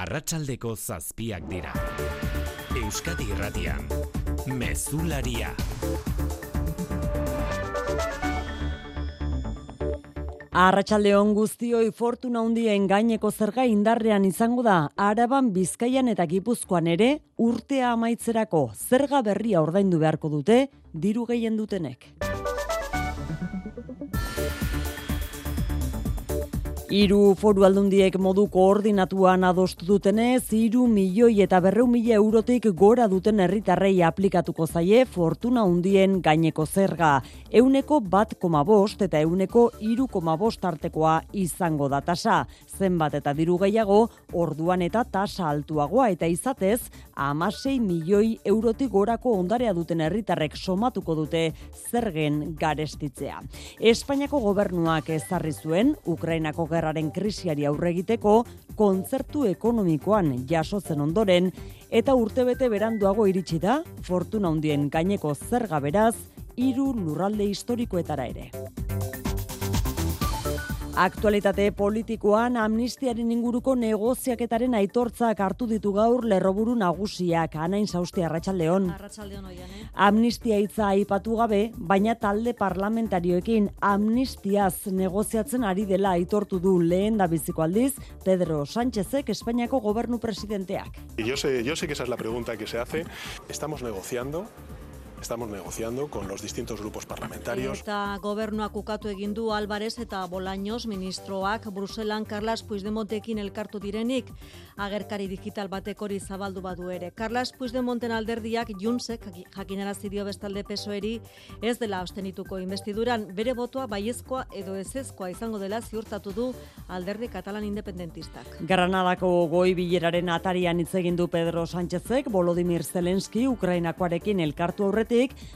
arratsaldeko zazpiak dira. Euskadi irratian, mezularia. Arratxaldeon guztioi fortuna hundien gaineko zerga indarrean izango da, araban bizkaian eta gipuzkoan ere, urtea amaitzerako zerga berria ordaindu beharko dute, diru gehien dutenek. Hiru foru aldundiek modu koordinatuan adostu dutenez, hiru milioi eta berreu mila eurotik gora duten herritarrei aplikatuko zaie fortuna hundien gaineko zerga. Euneko bat koma bost eta euneko iru koma bost artekoa izango da tasa. Zenbat eta diru gehiago, orduan eta tasa altuagoa eta izatez, amasei milioi eurotik gorako ondarea duten herritarrek somatuko dute zergen garestitzea. Espainiako gobernuak ezarri zuen, Ukrainako gerraren krisiari aurre egiteko kontzertu ekonomikoan jasotzen ondoren eta urtebete beranduago iritsi da fortuna hundien gaineko zerga beraz hiru lurralde historikoetara ere. Aktualitate politikoan amnistiaren inguruko negoziaketaren aitortzak hartu ditu gaur lerroburu nagusiak anain sausti arratsaldeon. Arratsaldeon oian, eh? Amnistia hitza aipatu gabe, baina talde parlamentarioekin amnistiaz negoziatzen ari dela aitortu du lehen da biziko aldiz Pedro Sánchezek Espainiako gobernu presidenteak. Y yo sé, yo sé que esa es la pregunta que se hace. Estamos negociando Estamos negociando con los distintos grupos parlamentarios. Eta gobernuak ukatu egin du Álvarez eta Bolaños ministroak Bruselan Carlas Puigdemontekin elkartu direnik agerkari digital batek hori zabaldu badu ere. Carlas Puigdemonten alderdiak Junsek jakinarazi dio bestalde pesoeri ez dela ostenituko investiduran bere botoa baiezkoa edo ezezkoa izango dela ziurtatu du alderdi katalan independentistak. Granadako goi bileraren atarian hitz egin du Pedro Sánchezek Volodymyr Zelensky Ukrainakoarekin elkartu aurretik,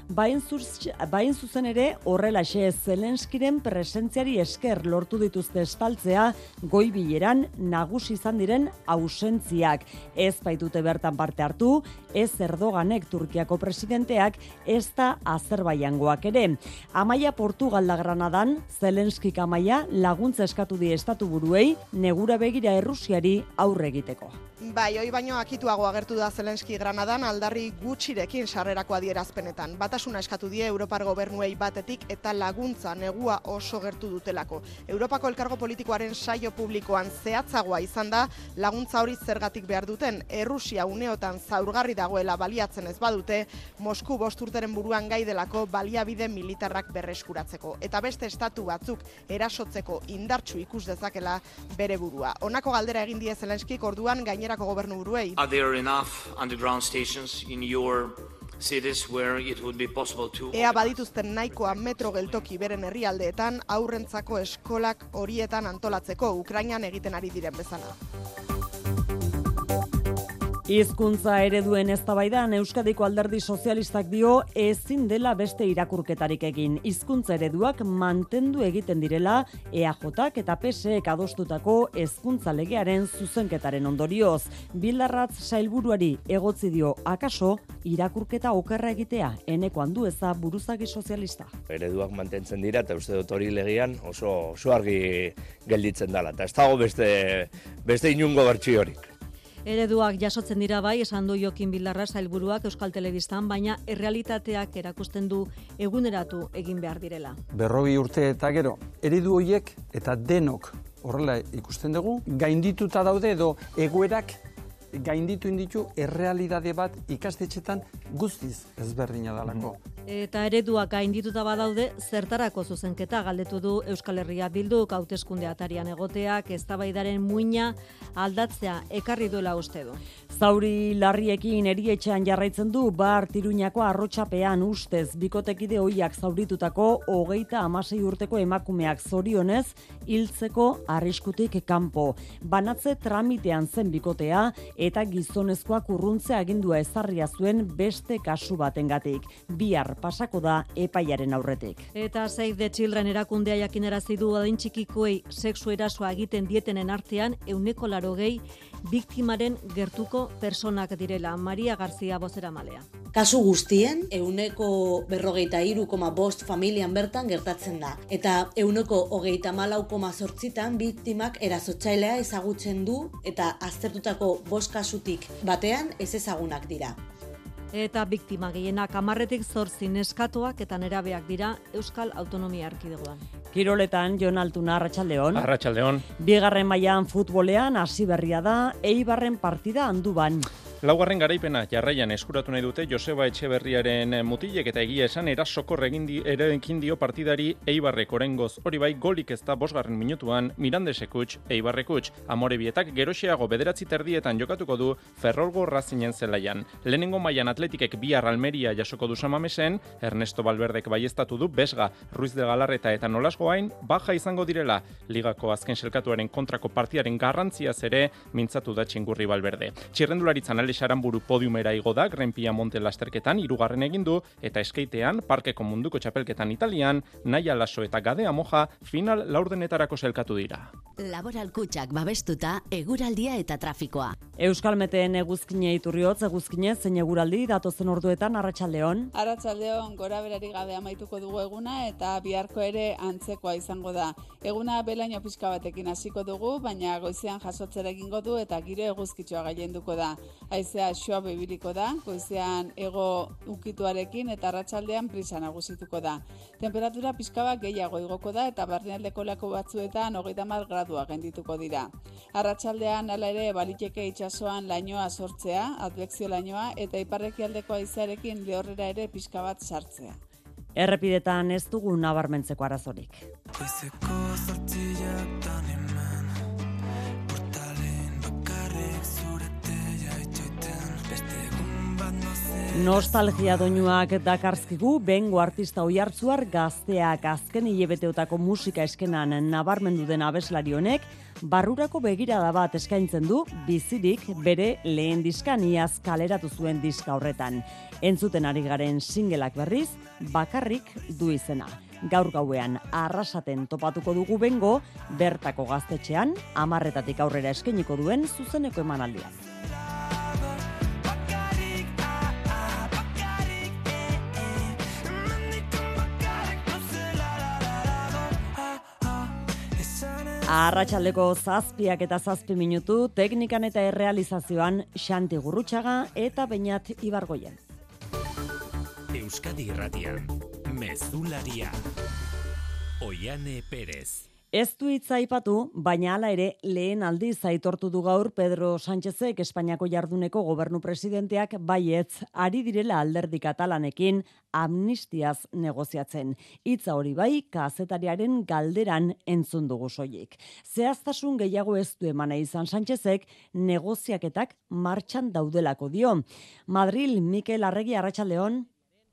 bain, zuz, bain zuzen ere horrelaxe Zelenskiren presentziari esker lortu dituzte estaltzea goi bileran nagusi izan diren ausentziak. Ez baitute bertan parte hartu, ez Erdoganek Turkiako presidenteak, ez da Azerbaiangoak ere. Amaia Portugalda Granadan, Zelenskik amaia laguntza eskatu die estatu buruei, negura begira Errusiari aurre egiteko. Bai, hoi baino akituago agertu da Zelenski Granadan aldarri gutxirekin sarrerako adierazpenetan. Batasuna eskatu die Europar gobernuei batetik eta laguntza negua oso gertu dutelako. Europako elkargo politikoaren saio publikoan zehatzagoa izan da laguntza hori zergatik behar duten. Errusia uneotan zaurgarri dagoela baliatzen ez badute, Mosku bosturteren buruan gai delako baliabide militarrak berreskuratzeko. Eta beste estatu batzuk erasotzeko indartsu ikus dezakela bere burua. Honako galdera egin die Zelenskik orduan gainera gainerako gobernu buruei. Are there enough underground stations in your cities where it would be possible to Ea badituzten nahikoa metro geltoki beren herrialdeetan aurrentzako eskolak horietan antolatzeko Ukrainan egiten ari diren bezala. Hizkuntza ereduen eztabaidan Euskadiko Alderdi Sozialistak dio ezin dela beste irakurketarik egin. Hizkuntza ereduak mantendu egiten direla EAJak eta PSEek adostutako hezkuntza legearen zuzenketaren ondorioz. Bildarratz sailburuari egotzi dio akaso irakurketa okerra egitea eneko handu eza buruzagi sozialista. Ereduak mantentzen dira eta uste dut hori legean oso, oso argi gelditzen dela. Eta ez dago beste, beste inungo bertsiorik. Ereduak jasotzen dira bai, esan du Jokin Bildarra sailburuak Euskal Telebistan, baina errealitateak erakusten du eguneratu egin behar direla. Berrogi urte eta gero, eredu horiek eta denok horrela ikusten dugu, gaindituta daude edo egoerak gainditu inditu errealidade bat ikastetxetan guztiz ezberdina dalako. Eta ereduak gaindituta badaude, zertarako zuzenketa galdetu du Euskal Herria Bilduk hauteskunde atarian egoteak eztabaidaren muina aldatzea ekarri duela uste du. Zauri larriekin erietxean jarraitzen du bar tiruñako arrotxapean ustez bikotekide hoiak zauritutako hogeita amasei urteko emakumeak zorionez hiltzeko arriskutik kanpo. Banatze tramitean zen bikotea eta gizonezkoak urruntze agindua ezarria zuen beste kasu batengatik. Bihar pasako da epaiaren aurretik. Eta Save the Children erakundea jakinarazi du adin txikikoei sexu erasoa egiten dietenen artean euneko laro gehi biktimaren gertuko personak direla. Maria Garzia bozera malea. Kasu guztien, euneko berrogeita iru koma bost familian bertan gertatzen da. Eta euneko hogeita malau koma zortzitan biktimak erazotxailea ezagutzen du eta aztertutako bost kasutik batean ez ezagunak dira. Eta biktima gehienak amarretik zortzi neskatuak eta nerabeak dira Euskal Autonomia Erkidegoan. Kiroletan, Jon Altuna, Arratxaldeon. Arratxaldeon. Bigarren mailan futbolean hasi berria da, Eibarren partida handuban. Laugarren garaipena jarraian eskuratu nahi dute Joseba Etxeberriaren mutilek eta egia esan erasokor di, erekin dio partidari Eibarrek orengoz. Hori bai, golik ez da bosgarren minutuan Mirandesekuts, Eibarrekuts. Amore bietak geroxeago bederatzi terdietan jokatuko du Ferrolgo razinen zelaian. Lehenengo mailan atletikek bihar Almeria jasoko du samamesen, Ernesto Balberdek baiestatu du Besga, Ruiz de Galarreta eta Nolasgoain, baja izango direla. Ligako azken selkatuaren kontrako partidaren garrantziaz ere mintzatu da txingurri Balberde. Txirrendularitzan ale Saramburu podiumera igo da Grenpia Monte lasterketan hirugarren egin du eta eskeitean Parkeko Munduko Txapelketan Italian Naia Laso eta Gadea Moja final laurdenetarako selkatu dira. Laboral kutxak babestuta eguraldia eta trafikoa. Euskal Meteen eguzkine iturriotz eguzkine zein eguraldi datozen orduetan Arratsaldeon. Arratsaldeon gora berari gabe amaituko dugu eguna eta biharko ere antzekoa izango da. Eguna belaino pixka batekin hasiko dugu, baina goizean jasotzera egingo du eta giro eguzkitxoa gailenduko da. Haizea xoa bebiliko da, goizean ego ukituarekin eta arratsaldean prisa nagusituko da. Temperatura pixka bat gehiago igoko da eta barnealdeko lako batzuetan hogeita mar gradua gendituko dira. Arratsaldean hala ere baliteke itsasoan lainoa sortzea, advekzio lainoa eta iparrekialdeko haizearekin lehorrera ere pixka bat sartzea. Errepidetan ez dugu nabarmentzeko arazorik. Goizeko Nostalgia doinuak dakarzkigu bengo artista oihartzuar gazteak azken hilebeteotako musika eskenan nabarmendu den abeslari honek barrurako begirada bat eskaintzen du bizirik bere lehen diskan iaz kaleratu zuen diska horretan. Entzuten ari garen singelak berriz, bakarrik du izena. Gaur gauean arrasaten topatuko dugu bengo, bertako gaztetxean, amarretatik aurrera eskeniko duen zuzeneko emanaldian. Arratxaldeko zazpiak eta zazpi minutu, teknikan eta errealizazioan Xanti Gurrutxaga eta Beñat Ibargoien. Euskadi Irratian, Mezularia. Oiane Perez. Ez du hitza aipatu, baina hala ere lehen aldiz aitortu du gaur Pedro Sánchezek Espainiako jarduneko gobernu presidenteak baietz ari direla alderdi katalanekin amnistiaz negoziatzen. Hitza hori bai, kazetariaren galderan entzun dugu soilik. Zehaztasun gehiago ez du emana izan Sánchezek negoziaketak martxan daudelako dio. Madril Mikel Arregi Arratsaldeon.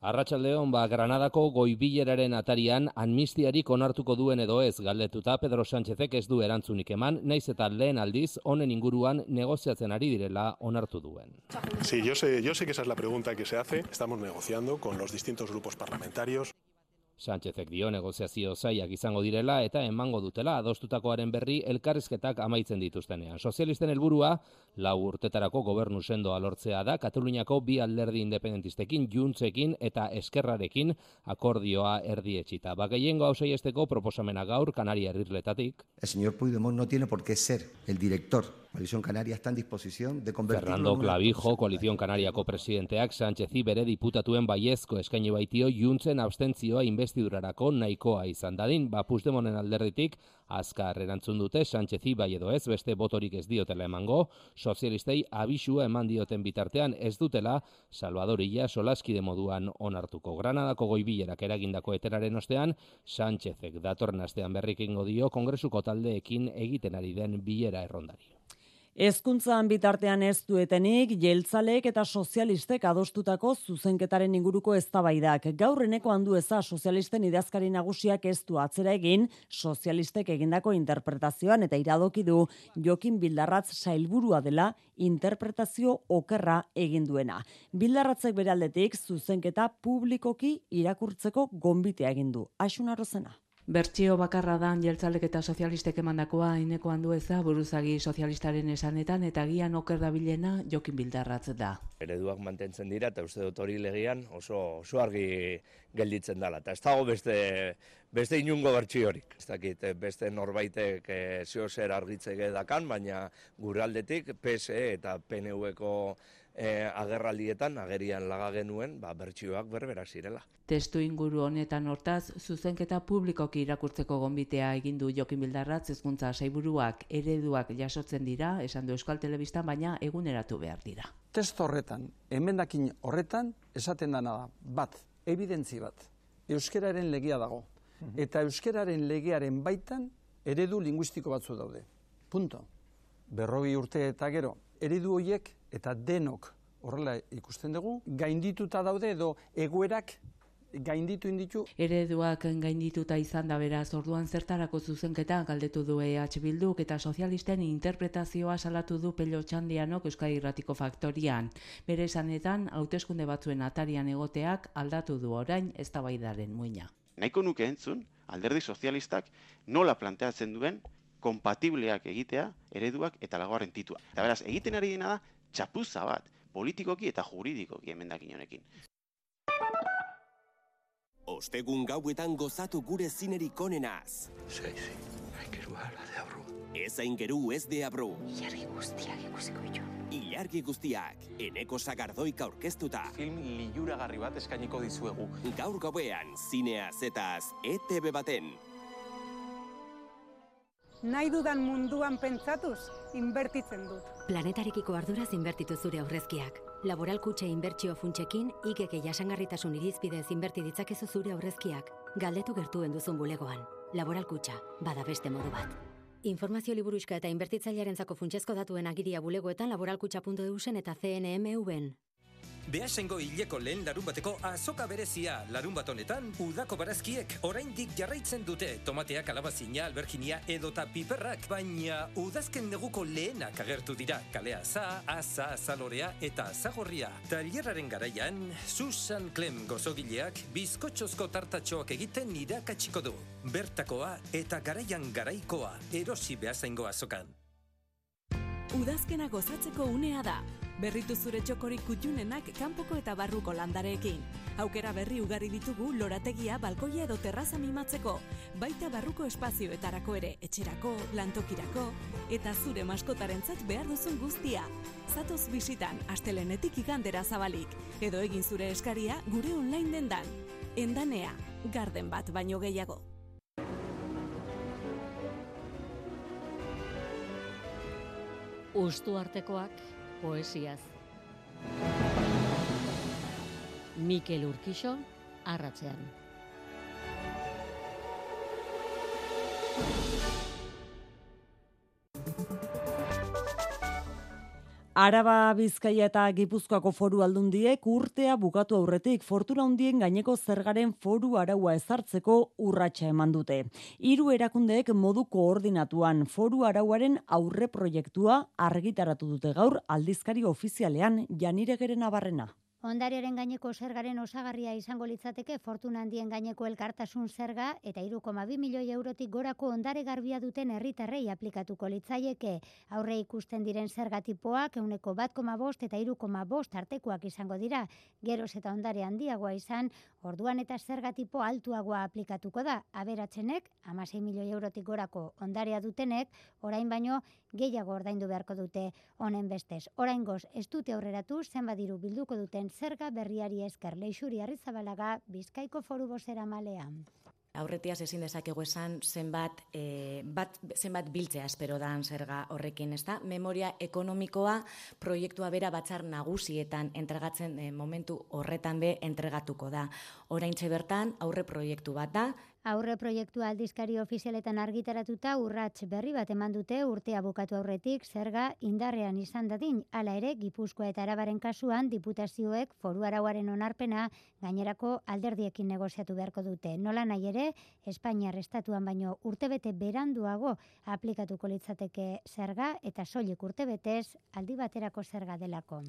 Arratxaldeon, ba, Granadako goibileraren atarian amnistiarik onartuko duen edo ez galdetuta Pedro Sánchezek ez du erantzunik eman, naiz eta lehen aldiz honen inguruan negoziatzen ari direla onartu duen. Sí, yo sé, yo sé que esa es la pregunta que se hace. Estamos negociando con los distintos grupos parlamentarios. Sánchezek dio negoziazio zaiak izango direla eta emango dutela adostutakoaren berri elkarrizketak amaitzen dituztenean. Sozialisten helburua lau urtetarako gobernu sendoa lortzea da Kataluniako bi alderdi independentistekin, juntzekin eta eskerrarekin akordioa erdietxita. Bagaiengo hau saiesteko proposamena gaur Kanaria herrirletatik. El señor Puigdemont no tiene por qué ser el director Coalición Canaria está en disposición de convertirlo Fernando en una Clavijo, Koalizion Kanariako presidenteak Sánchezi bere diputatuen baiezko eskaini baitio juntzen abstentzioa investidurarako nahikoa izan dadin, ba Puigdemonen alderditik azkar erantzun dute Sánchezi bai edo ez beste botorik ez diotela emango, sozialistei abisua eman dioten bitartean ez dutela Salvador Illa solaskide moduan onartuko. Granadako goibilerak eragindako eteraren ostean, Sánchezek datorren astean berrikingo dio kongresuko taldeekin egiten ari den bilera errondari. Hezkuntzan bitartean ez duetenik, jeltzaleek eta sozialistek adostutako zuzenketaren inguruko eztabaidak. Gaur eneko handu eza sozialisten idazkari nagusiak ez du atzera egin, sozialistek egindako interpretazioan eta iradoki du Jokin Bildarratz sailburua dela interpretazio okerra egin duena. Bildarratzek beraldetik zuzenketa publikoki irakurtzeko gombitea egin du. Asun arrozena. Bertsio bakarra da jeltzalek eta sozialistek emandakoa ineko handu eza buruzagi sozialistaren esanetan eta gian oker dabilena jokin bildarratz da. Ereduak mantentzen dira eta uste dut hori legian oso, oso argi gelditzen dela. Eta ez dago beste, beste inungo bertsiorik. Ez dakit beste norbaitek e, zeo zer argitzege dakan, baina guraldetik PSE eta PNV-ko e, agerraldietan agerian laga genuen ba, bertsioak berbera zirela. Testu inguru honetan hortaz, zuzenketa publikoki irakurtzeko gonbitea egin du Jokin Bildarratz hezkuntza saiburuak ereduak jasotzen dira, esan du Euskal Telebistan, baina eguneratu behar dira. Testo horretan, emendakin horretan, esaten dana da, bat, evidentzi bat, euskeraren legia dago. Eta euskeraren legearen baitan eredu linguistiko batzu daude. Punto. Berrogi urte eta gero, eredu horiek eta denok horrela ikusten dugu, gaindituta daude edo egoerak gainditu inditu. Ereduak gaindituta izan da beraz, orduan zertarako zuzenketa galdetu du EH Bilduk eta sozialisten interpretazioa salatu du Pello Txandianok Euskadi Irratiko Faktorian. Bere esanetan, hauteskunde batzuen atarian egoteak aldatu du orain eztabaidaren muina. Nahiko nuke entzun, alderdi sozialistak nola planteatzen duen kompatibleak egitea ereduak eta lagoaren titua. Eta beraz, egiten ari dena da, txapuza bat, politikoki eta juridikoki emendakin honekin. Ostegun gauetan gozatu gure zinerik onenaz. Sí, sí, aingeru ala de abru. Ez aingeru ez de abru. Ilargi guztiak ikusiko ditu. Ilargi guztiak, eneko sagardoik aurkeztuta. Film liuragarri bat eskainiko dizuegu. Gaur gauean, zinea zetaz, ETV baten. Nahi dudan munduan pentsatuz, inbertitzen dut. Planetarekiko arduraz inbertitu zure aurrezkiak. Laboral kutxe inbertsio funtsekin, ikeke jasangarritasun irizpidez inberti ditzakezu zure aurrezkiak. Galdetu gertuen duzun bulegoan. Laboral kutxa, bada beste modu bat. Informazio liburuiska eta inbertitzailearen zako funtsezko datuen agiria bulegoetan laboralkutxa.eusen eta CNMV-en. Beasengo hileko lehen larun bateko azoka berezia larun bat honetan udako barazkiek oraindik jarraitzen dute tomateak alabazina, alberginia edota piperrak, baina udazken neguko lehenak agertu dira kalea za, aza, azalorea eta azagorria. Tailerraren garaian, Susan Clem gozogileak bizkotxozko tartatxoak egiten irakatsiko du. Bertakoa eta garaian garaikoa erosi beasengo azokan. Udazkena gozatzeko unea da. Berritu zure txokorik kutxunenak kanpoko eta barruko landareekin. Aukera berri ugari ditugu lorategia, balkoia edo terraza mimatzeko. Baita barruko espazioetarako ere, etxerako, lantokirako, eta zure maskotarentzat behar duzun guztia. Zatoz bisitan, astelenetik igandera zabalik. Edo egin zure eskaria gure online dendan. Endanea, garden bat baino gehiago. Ustu artekoak poesiaz. Mikel Urkixo, arratzean. Araba, Bizkaia eta Gipuzkoako foru aldundiek urtea bukatu aurretik fortuna hundien gaineko zergaren foru araua ezartzeko urratsa eman dute. Hiru erakundeek modu koordinatuan foru arauaren aurre proiektua argitaratu dute gaur aldizkari ofizialean Janiregeren abarrena. Ondariaren gaineko zergaren osagarria izango litzateke fortuna handien gaineko elkartasun zerga eta 3,2 milioi eurotik gorako ondare garbia duten herritarrei aplikatuko litzaieke. Aurre ikusten diren zerga tipoak euneko bat koma bost eta iru koma bost artekoak izango dira. Geroz eta ondare handiagoa izan, orduan eta zerga tipo altuagoa aplikatuko da. Aberatzenek, amasei milioi eurotik gorako ondarea dutenek, orain baino gehiago ordaindu beharko dute honen bestez. Orain goz, ez dute aurreratu zenbadiru bilduko duten zerga berriari esker leixuri arrizabalaga bizkaiko foru bozera malean. Aurretiaz ezin dezakegu esan zenbat, e, bat, zenbat biltzea espero dan zerga horrekin, ezta? Memoria ekonomikoa proiektua bera batzar nagusietan entregatzen e, momentu horretan be entregatuko da. Oraintxe bertan aurre proiektu bat da, Aurre proiektu aldizkari ofizialetan argitaratuta urrats berri bat eman dute urtea bukatu aurretik zerga indarrean izan dadin. Hala ere, Gipuzkoa eta Arabaren kasuan diputazioek foru arauaren onarpena gainerako alderdiekin negoziatu beharko dute. Nola nahi ere, Espainiar estatuan baino urtebete beranduago aplikatuko litzateke zerga eta soilik urtebetez aldi baterako zerga delako.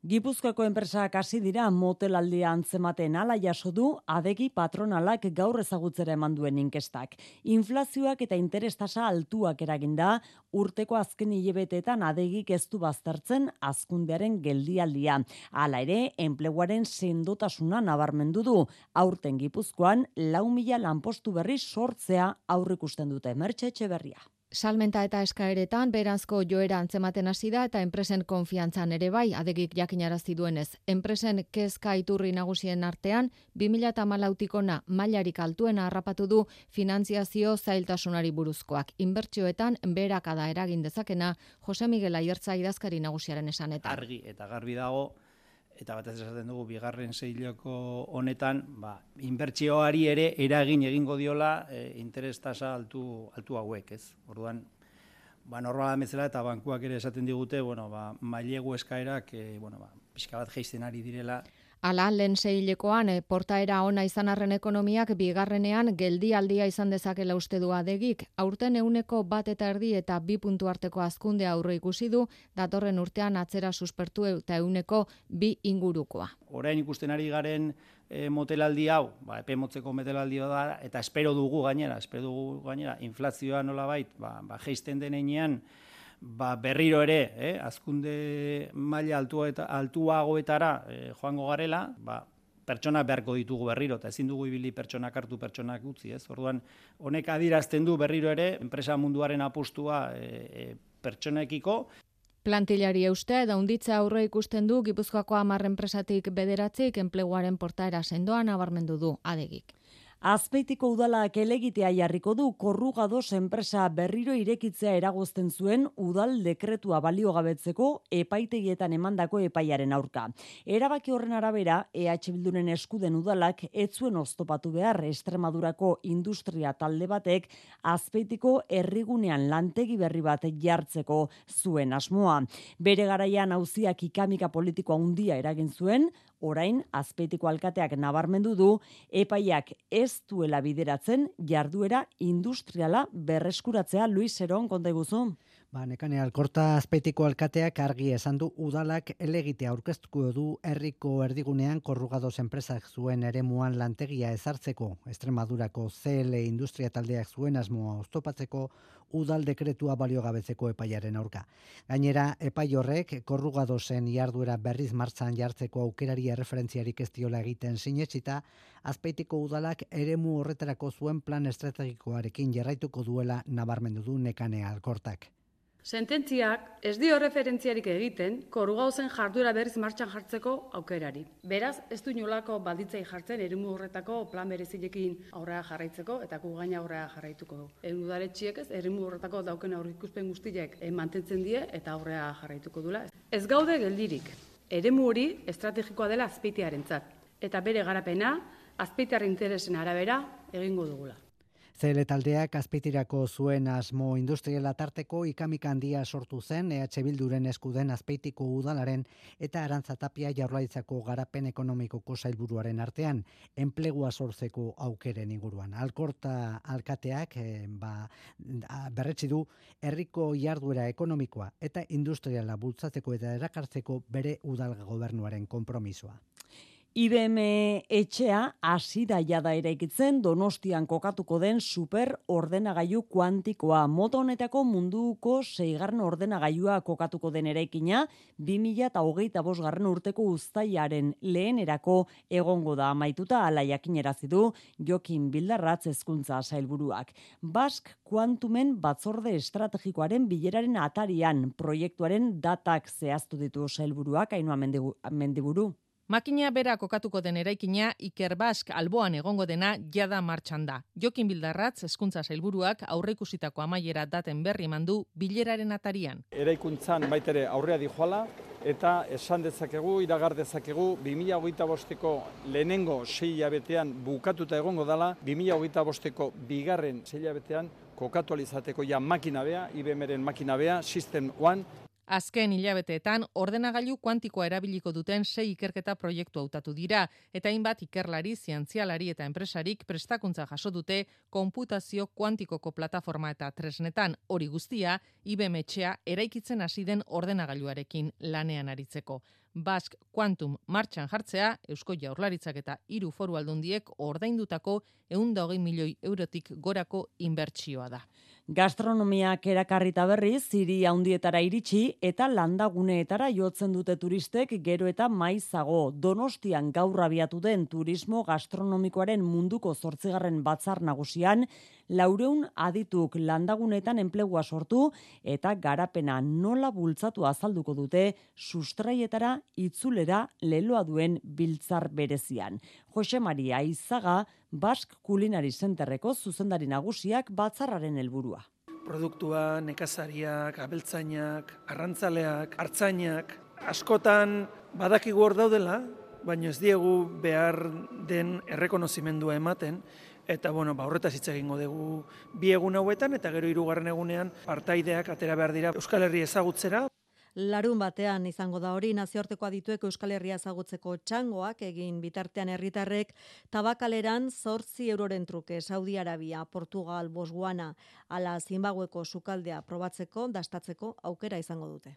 Gipuzkoako enpresak hasi dira motelaldia antzematen ala jaso du adegi patronalak gaur ezagutzera eman duen inkestak. Inflazioak eta interestasa altuak eraginda, urteko azken hilebetetan adegik ez du baztertzen azkundearen geldialdia. Hala ere, enpleguaren sendotasuna nabarmendu du. Aurten Gipuzkoan, lau mila lanpostu berri sortzea aurrikusten dute. Mertxe berria. Salmenta eta eskaeretan berazko joera antzematen hasi da eta enpresen konfiantzan ere bai adegik jakinarazi duenez. Enpresen kezka iturri nagusien artean 2014tikona mailarik altuena harrapatu du finantziazio zailtasunari buruzkoak. Inbertsioetan berakada eragin dezakena Jose Miguel Aiertza idazkari nagusiaren esanetan. Argi eta garbi dago eta batez esaten dugu bigarren seiloko honetan, ba, inbertsioari ere eragin egingo diola e, interes tasa altu, altu hauek, ez? Orduan, ba, normala bezala eta bankuak ere esaten digute, bueno, ba, mailegu eskaerak, e, bueno, ba, pixka bat geizten ari direla, Ala, lehen zeilekoan, e, portaera ona izan arren ekonomiak bigarrenean geldialdia izan dezakela uste du adegik. Aurten euneko bat eta erdi eta bi puntu arteko azkunde aurre ikusi du, datorren urtean atzera suspertu eta euneko bi ingurukoa. Orain ikusten ari garen e, motelaldi hau, ba, epe motzeko motelaldi da, eta espero dugu gainera, espero dugu gainera, inflazioa nola bait, ba, ba, geisten denean, ba, berriro ere, eh, azkunde maila altua eta altuagoetara eh, joango garela, ba, pertsona beharko ditugu berriro, eta ezin dugu ibili pertsonak hartu pertsonak utzi, ez? Orduan, honek adirazten du berriro ere, enpresa munduaren apustua e, e, pertsonekiko. Plantilari eustea eta unditza aurre ikusten du Gipuzkoako hamar enpresatik bederatzik enpleguaren portaera sendoan nabarmendu du adegik. Azpeitiko udalak elegitea jarriko du korrugados enpresa berriro irekitzea eragozten zuen udal dekretua baliogabetzeko epaitegietan emandako epaiaren aurka. Erabaki horren arabera, EH Bilduren eskuden udalak ez zuen oztopatu behar Estremadurako industria talde batek azpeitiko herrigunean lantegi berri bat jartzeko zuen asmoa. Bere garaian hauziak ikamika politikoa handia eragin zuen, orain azpeitiko alkateak nabarmendu du epaiak ez duela bideratzen jarduera industriala berreskuratzea Luis Seron konta iguzu. Ba, nekane alkorta azpeitiko alkateak argi esan du udalak elegite aurkeztuko du herriko erdigunean korrugados enpresak zuen eremuan lantegia ezartzeko Estremadurako CL industria taldeak zuen asmoa oztopatzeko udal dekretua baliogabetzeko epaiaren aurka. Gainera, epai horrek korrugadosen jarduera berriz martzan jartzeko aukerari erreferentziarik ez diola egiten sinetsita, azpeitiko udalak eremu horretarako zuen plan estrategikoarekin jarraituko duela nabarmendu du nekane alkortak. Sententziak ez dio referentziarik egiten korugauzen jarduera berriz martxan jartzeko aukerari. Beraz, ez du nolako balditzei jartzen erimu horretako plan berezilekin aurrera jarraitzeko eta gu gaina aurrera jarraituko du. Egun udaletxiek ez, erimu horretako dauken aurrikuspen guztiek eh, mantentzen die eta aurrera jarraituko dula. Ez gaude geldirik, eremu hori estrategikoa dela azpeitearentzat eta bere garapena azpeitearen interesen arabera egingo dugula. CL taldeak azpeitirako zuen asmo industriala tarteko ikamik handia sortu zen EH Bilduren eskuden azpeitiko udalaren eta arantzatapia jaurlaitzako garapen ekonomikoko zailburuaren artean enplegua sortzeko aukeren inguruan. Alkorta alkateak eh, ba, berretsi du herriko jarduera ekonomikoa eta industriala bultzatzeko eta erakartzeko bere udal gobernuaren konpromisoa. IBM etxea hasi da jada eraikitzen Donostian kokatuko den super ordenagailu kuantikoa. Moto honetako munduko seigarren ordenagailua kokatuko den eraikina 2025 garren urteko uztailaren lehenerako egongo da amaituta ala jakinerazi du Jokin Bildarratz hezkuntza sailburuak. Bask kuantumen batzorde estrategikoaren bileraren atarian proiektuaren datak zehaztu ditu sailburuak Ainhoa Mendiburu. Makina bera kokatuko den eraikina Iker Bask alboan egongo dena jada martxan da. Jokin Bildarratz hezkuntza sailburuak aurreikusitako amaiera daten berri mandu bileraren atarian. Eraikuntzan baitere aurrea di joala, eta esan dezakegu, iragar dezakegu, 2008 bosteko lehenengo sei hilabetean bukatuta egongo dela, 2008 bosteko bigarren sei hilabetean kokatu alizateko ja makinabea, IBM-eren makinabea, System One, Azken hilabeteetan ordenagailu kuantikoa erabiliko duten sei ikerketa proiektu hautatu dira eta hainbat ikerlari, zientzialari eta enpresarik prestakuntza jaso dute konputazio kuantikoko plataforma eta tresnetan hori guztia IBM etxea eraikitzen hasi den ordenagailuarekin lanean aritzeko. Bask Quantum martxan jartzea, Eusko Jaurlaritzak eta hiru foru aldundiek ordaindutako 120 milioi eurotik gorako inbertsioa da. Gastronomiak erakarrita berriz, ziri handietara iritsi eta landaguneetara jotzen dute turistek gero eta maizago. Donostian gaur abiatu den turismo gastronomikoaren munduko zortzigarren batzar nagusian, laureun adituk landaguneetan enplegua sortu eta garapena nola bultzatu azalduko dute sustraietara itzulera leloa duen biltzar berezian. Jose Maria Izaga, Bask Kulinari Centerreko zuzendari nagusiak batzarraren helburua. Produktua, nekazariak, abeltzainak, arrantzaleak, hartzainak, askotan badakigu hor daudela, baina ez diegu behar den errekonozimendua ematen, eta bueno, ba, horretaz hitz egingo dugu bi egun hauetan, eta gero hirugarren egunean partaideak atera behar dira Euskal Herri ezagutzera, Larun batean izango da hori nazioarteko adituek Euskal Herria ezagutzeko txangoak egin bitartean herritarrek tabakaleran zortzi euroren truke Saudi Arabia, Portugal, Bosguana, ala Zimbabweko sukaldea probatzeko, dastatzeko aukera izango dute.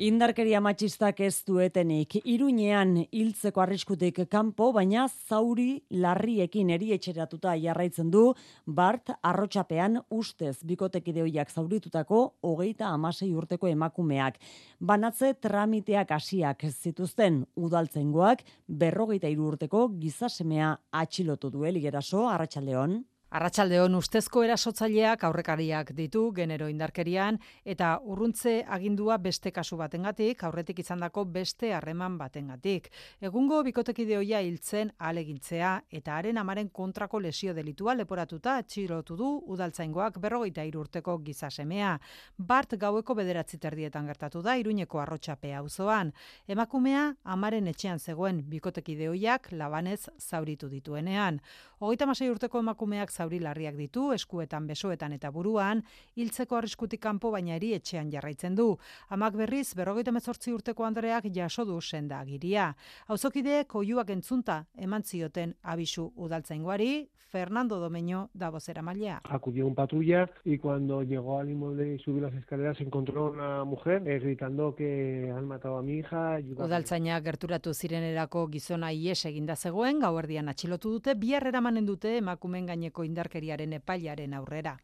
Indarkeria matxistak ez duetenik, iruñean hiltzeko arriskutik kanpo, baina zauri larriekin erietxeratuta jarraitzen du, Bart arrotxapean ustez bikotekideoiak zauritutako hogeita amasei urteko emakumeak. Banatze tramiteak hasiak zituzten udaltzengoak berrogeita iru urteko gizasemea atxilotu duel, geraso, arratsaldeon. Arratsaldeon ustezko erasotzaileak aurrekariak ditu genero indarkerian eta urruntze agindua beste kasu batengatik aurretik izandako beste harreman batengatik. Egungo bikotekide hoia hiltzen alegintzea eta haren amaren kontrako lesio delitua leporatuta atxilotu du udaltzaingoak berrogeita urteko gizasemea. Bart gaueko bederatzi terdietan gertatu da iruñeko arrotxapea auzoan. Emakumea amaren etxean zegoen bikotekide hoiak labanez zauritu dituenean. Hogeita urteko emakumeak zauri larriak ditu, eskuetan, besoetan eta buruan, hiltzeko arriskutik kanpo baina eri etxean jarraitzen du. Amak berriz, berrogeita mezortzi urteko Andreak jaso du senda agiria. Hauzokideek oiuak entzunta eman zioten abisu udaltzaingoari, Fernando Domeño da bozera mailea. Acudió un patrulla y cuando llegó al inmueble y subió las escaleras encontró una mujer eh, gritando que han matado a mi hija. Udaltzaina gerturatu zirenerako gizona ies eginda zegoen, gauerdian atxilotu dute, bihar eramanen dute emakumen gaineko indarkeriaren epailaren aurrera.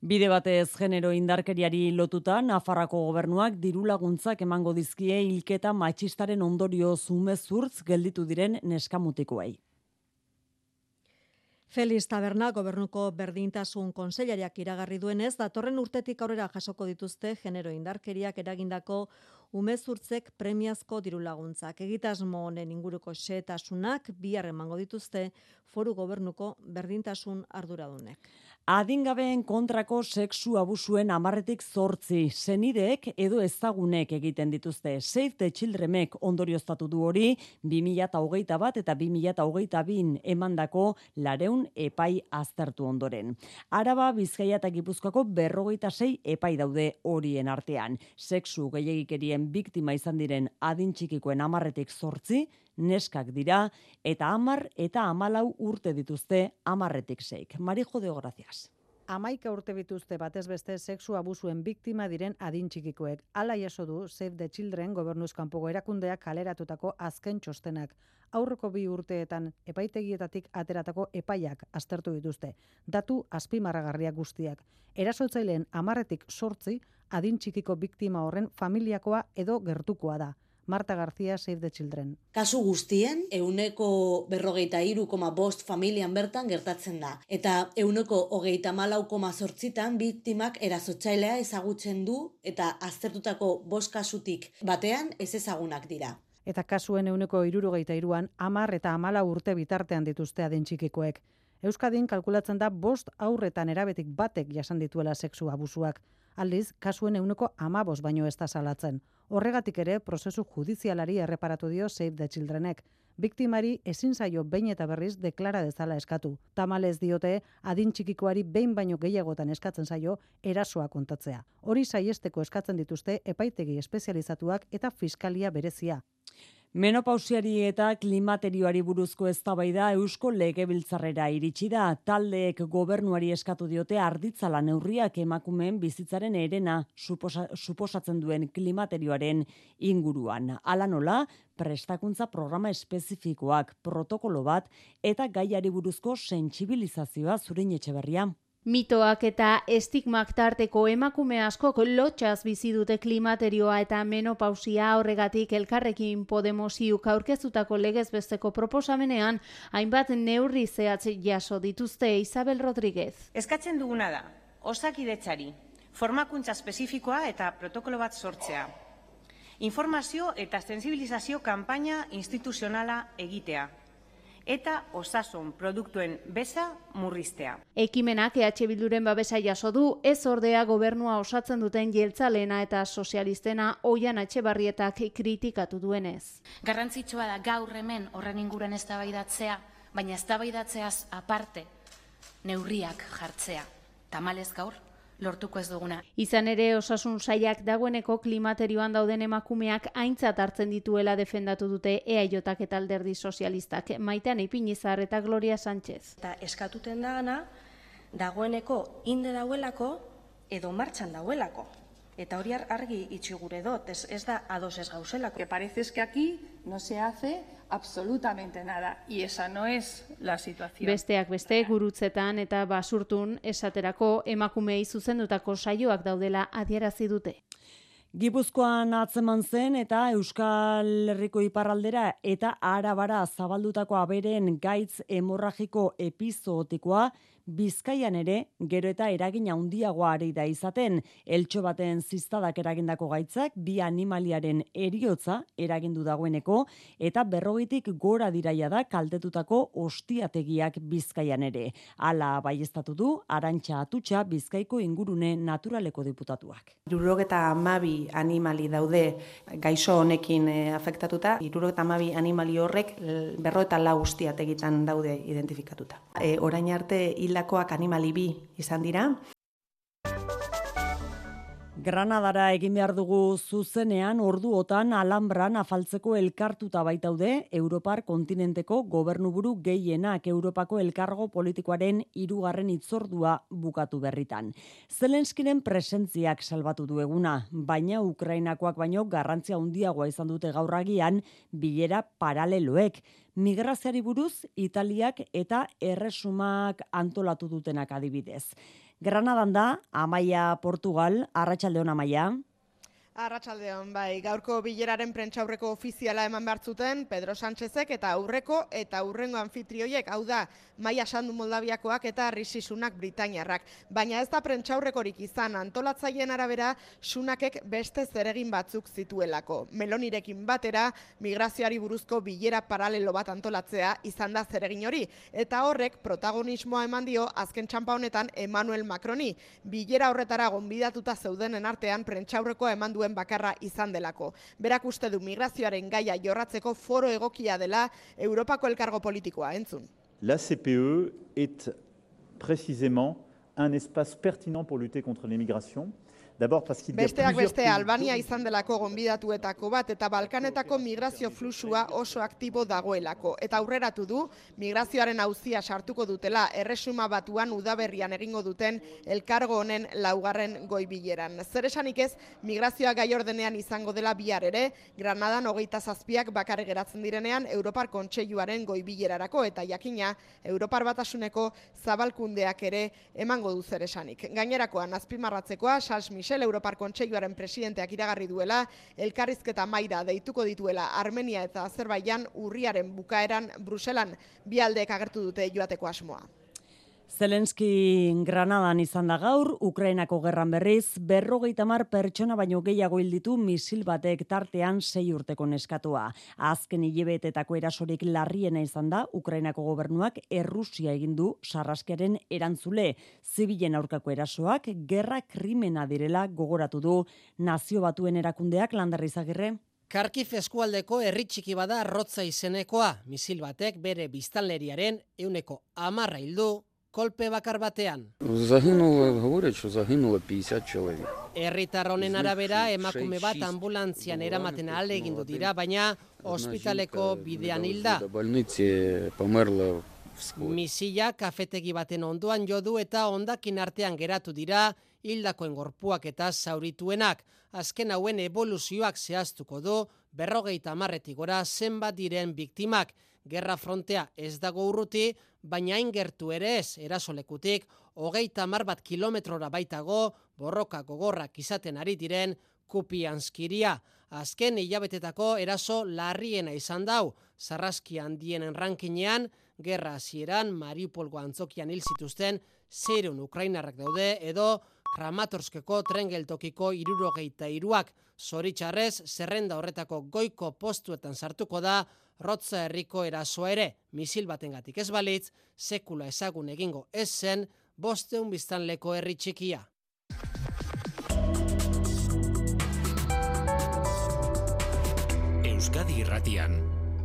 Bide batez genero indarkeriari lotuta, Nafarrako gobernuak diru laguntzak emango dizkie hilketa matxistaren ondorio zumezurtz gelditu diren neskamutikoei. Feliz Taberna gobernuko berdintasun konseilariak iragarri duenez, datorren urtetik aurrera jasoko dituzte genero indarkeriak eragindako umezurtzek premiazko diru laguntzak. Egitasmo honen inguruko xetasunak bihar emango dituzte foru gobernuko berdintasun arduradunek. Adingabeen kontrako sexu abusuen amarretik zortzi, senideek edo ezagunek egiten dituzte. Save the Childrenek ondorioztatu du hori, 2008 bat eta 2008 bin emandako lareun epai aztertu ondoren. Araba, Bizkaia eta Gipuzkoako berrogeita sei epai daude horien artean. Sexu gehiagikerien biktima izan diren adintxikikoen amarretik zortzi, neskak dira, eta amar eta amalau urte dituzte amarretik seik. Marijo de gracias. Amaika urte bituzte batez beste sexu abusuen biktima diren adin txikikoek. Ala jaso du Save the Children gobernuzkanpogo erakundeak kaleratutako azken txostenak. Aurreko bi urteetan epaitegietatik ateratako epaiak aztertu dituzte. Datu azpimarragarriak guztiak. Erasotzaileen amarretik sortzi adin txikiko biktima horren familiakoa edo gertukoa da. Marta García, Save the Children. Kasu guztien, euneko berrogeita iru koma bost familian bertan gertatzen da. Eta euneko hogeita malau koma zortzitan biktimak erazotxailea ezagutzen du eta aztertutako bost kasutik batean ez ezagunak dira. Eta kasuen euneko irurogeita iruan, amar eta amala urte bitartean dituzte adentxikikoek. Euskadin kalkulatzen da bost aurretan erabetik batek jasan dituela sexu abusuak. Aldiz, kasuen euneko amabos baino ez da salatzen. Horregatik ere, prozesu judizialari erreparatu dio Save the Childrenek. Biktimari ezin zaio behin eta berriz deklara dezala eskatu. Tamalez diote, adin txikikoari behin baino gehiagotan eskatzen zaio erasoa kontatzea. Hori saiesteko eskatzen dituzte epaitegi espezializatuak eta fiskalia berezia. Menopausiari eta klimaterioari buruzko eztabaida Eusko Legebiltzarrera iritsi da. Taldeek gobernuari eskatu diote arditzala neurriak emakumeen bizitzaren erena suposa, suposatzen duen klimaterioaren inguruan. Hala nola, prestakuntza programa espezifikoak, protokolo bat eta gaiari buruzko sentsibilizazioa zurin etxeberria. Mitoak eta estigmak tarteko emakume askok lotxaz bizi dute klimaterioa eta menopausia horregatik elkarrekin Podemosiuk aurkezutako legez besteko proposamenean hainbat neurri zehatz jaso dituzte Isabel Rodríguez. Eskatzen duguna da, osakidetzari, formakuntza espezifikoa eta protokolo bat sortzea. Informazio eta sensibilizazio kanpaina instituzionala egitea eta osasun produktuen beza murriztea. Ekimenak EH Bilduren babesa jaso du, ez ordea gobernua osatzen duten jeltzalena eta sozialistena oian atxebarrietak kritikatu duenez. Garrantzitsua da gaur hemen horren inguren eztabaidatzea, baina eztabaidatzeaz aparte neurriak jartzea. Tamalez gaur, lortuko ez duguna. Izan ere osasun saiak dagoeneko klimaterioan dauden emakumeak aintzat hartzen dituela defendatu dute EAJak eta alderdi sozialistak maitean ipinizar eta Gloria Sánchez. Eta eskatuten da ana, dagoeneko inde dauelako edo martxan dauelako. Eta hori argi itxi gure dut, ez, ez da ados ez gauzelako. Que parece que aquí no se hace absolutamente nada y esa no es la situación. Besteak beste gurutzetan eta basurtun esaterako emakumei zuzendutako saioak daudela adierazi dute. Gipuzkoan atzeman zen eta Euskal Herriko iparraldera eta arabara zabaldutako aberen gaitz hemorragiko epizootikoa Bizkaian ere, gero eta eragin handiagoa ari da izaten, eltxo baten ziztadak eragindako gaitzak, bi animaliaren eriotza eragindu dagoeneko, eta berrogitik gora diraia da kaltetutako ostiategiak Bizkaian ere. Hala bai du, arantxa atutxa Bizkaiko ingurune naturaleko diputatuak. Irurogeta amabi animali daude gaixo honekin e, afektatuta, irurogeta amabi animali horrek berro eta lau ustiategitan daude identifikatuta. E, orain arte hil hildakoak animali bi izan dira. Granadara egin behar dugu zuzenean orduotan alambran afaltzeko elkartuta baitaude Europar kontinenteko gobernuburu gehienak Europako elkargo politikoaren hirugarren itzordua bukatu berritan. Zelenskiren presentziak salbatu du eguna, baina Ukrainakoak baino garrantzia handiagoa izan dute gaurragian bilera paraleloek migraziari buruz Italiak eta erresumak antolatu dutenak adibidez. Granadan da, Amaia Portugal, Arratxaldeon Amaia. Arratsaldeon bai, gaurko bileraren prentsaurreko ofiziala eman behartzuten Pedro Sánchezek eta aurreko eta aurrengo anfitrioiek, hau da, Maia Sandu Moldaviakoak eta Risi Sunak Britainiarrak. Baina ez da prentsaurrekorik izan antolatzaien arabera Sunakek beste zeregin batzuk zituelako. Melonirekin batera migrazioari buruzko bilera paralelo bat antolatzea izan da zeregin hori. Eta horrek protagonismoa eman dio azken txampa honetan Emmanuel Macroni. Bilera horretara gonbidatuta zeudenen artean prentsaurrekoa eman duen bakarra izan delako. Berak uste du migrazioaren gaia jorratzeko foro egokia dela Europako elkargo politikoa, entzun. La CPE est précisément un espace pertinent pour lutter contre l'immigration. Besteak beste Albania izan delako gonbidatuetako bat eta Balkanetako migrazio fluxua oso aktibo dagoelako. Eta aurreratu du, migrazioaren auzia sartuko dutela erresuma batuan udaberrian egingo duten elkargo honen laugarren goibileran. Zer esanik ez, migrazioa gai ordenean izango dela bihar ere, Granadan hogeita zazpiak bakare geratzen direnean Europar Kontseiluaren goibilerarako eta jakina Europar Batasuneko zabalkundeak ere emango du zer esanik. Gainerakoan, azpimarratzekoa, Charles Michel Europar Kontseiluaren presidenteak iragarri duela, elkarrizketa maira deituko dituela Armenia eta Azerbaijan urriaren bukaeran Bruselan bialdeek agertu dute joateko asmoa. Zelenski Granadan izan da gaur, Ukrainako gerran berriz, berrogeita mar pertsona baino gehiago hilditu misil batek tartean sei urteko neskatua. Azken hilebetetako erasorik larriena izan da, Ukrainako gobernuak Errusia egin du sarraskeren erantzule. Zibilen aurkako erasoak, gerra krimena direla gogoratu du nazio batuen erakundeak landarri zagirre. Karkif eskualdeko herri txiki bada rotza izenekoa, misil batek bere biztanleriaren euneko amarra hildu, kolpe bakar batean. Загинуло, говорять, що загинуло 50 чоловік. Herritar honen arabera emakume bat ambulantzian eramaten alde egindu dira, baina ospitaleko bidean hilda. До больниці померла вскоре. Misila kafetegi baten ondoan jodu eta ondakin artean geratu dira hildakoen gorpuak eta zaurituenak. Azken hauen evoluzioak zehaztuko du berrogeita marretik gora zenbat diren biktimak. Gerra frontea ez dago urruti, baina hain gertu ere ez erasolekutik hogeita mar bat kilometrora baitago borroka gogorrak izaten ari diren kupianskiria. Azken hilabetetako eraso larriena izan dau, zarraski handienen rankinean, gerra hasieran Mariupolgo antzokian hil zituzten zeirun Ukrainarrak daude edo Kramatorskeko tren geltokiko irurogeita iruak zoritxarrez zerrenda horretako goiko postuetan sartuko da Rotza herriko erasoa ere. Misil batengatik ez balitz, sekula ezagun egingo ez zen bosteun biztanleko herri txikia. Euskadi Irratian,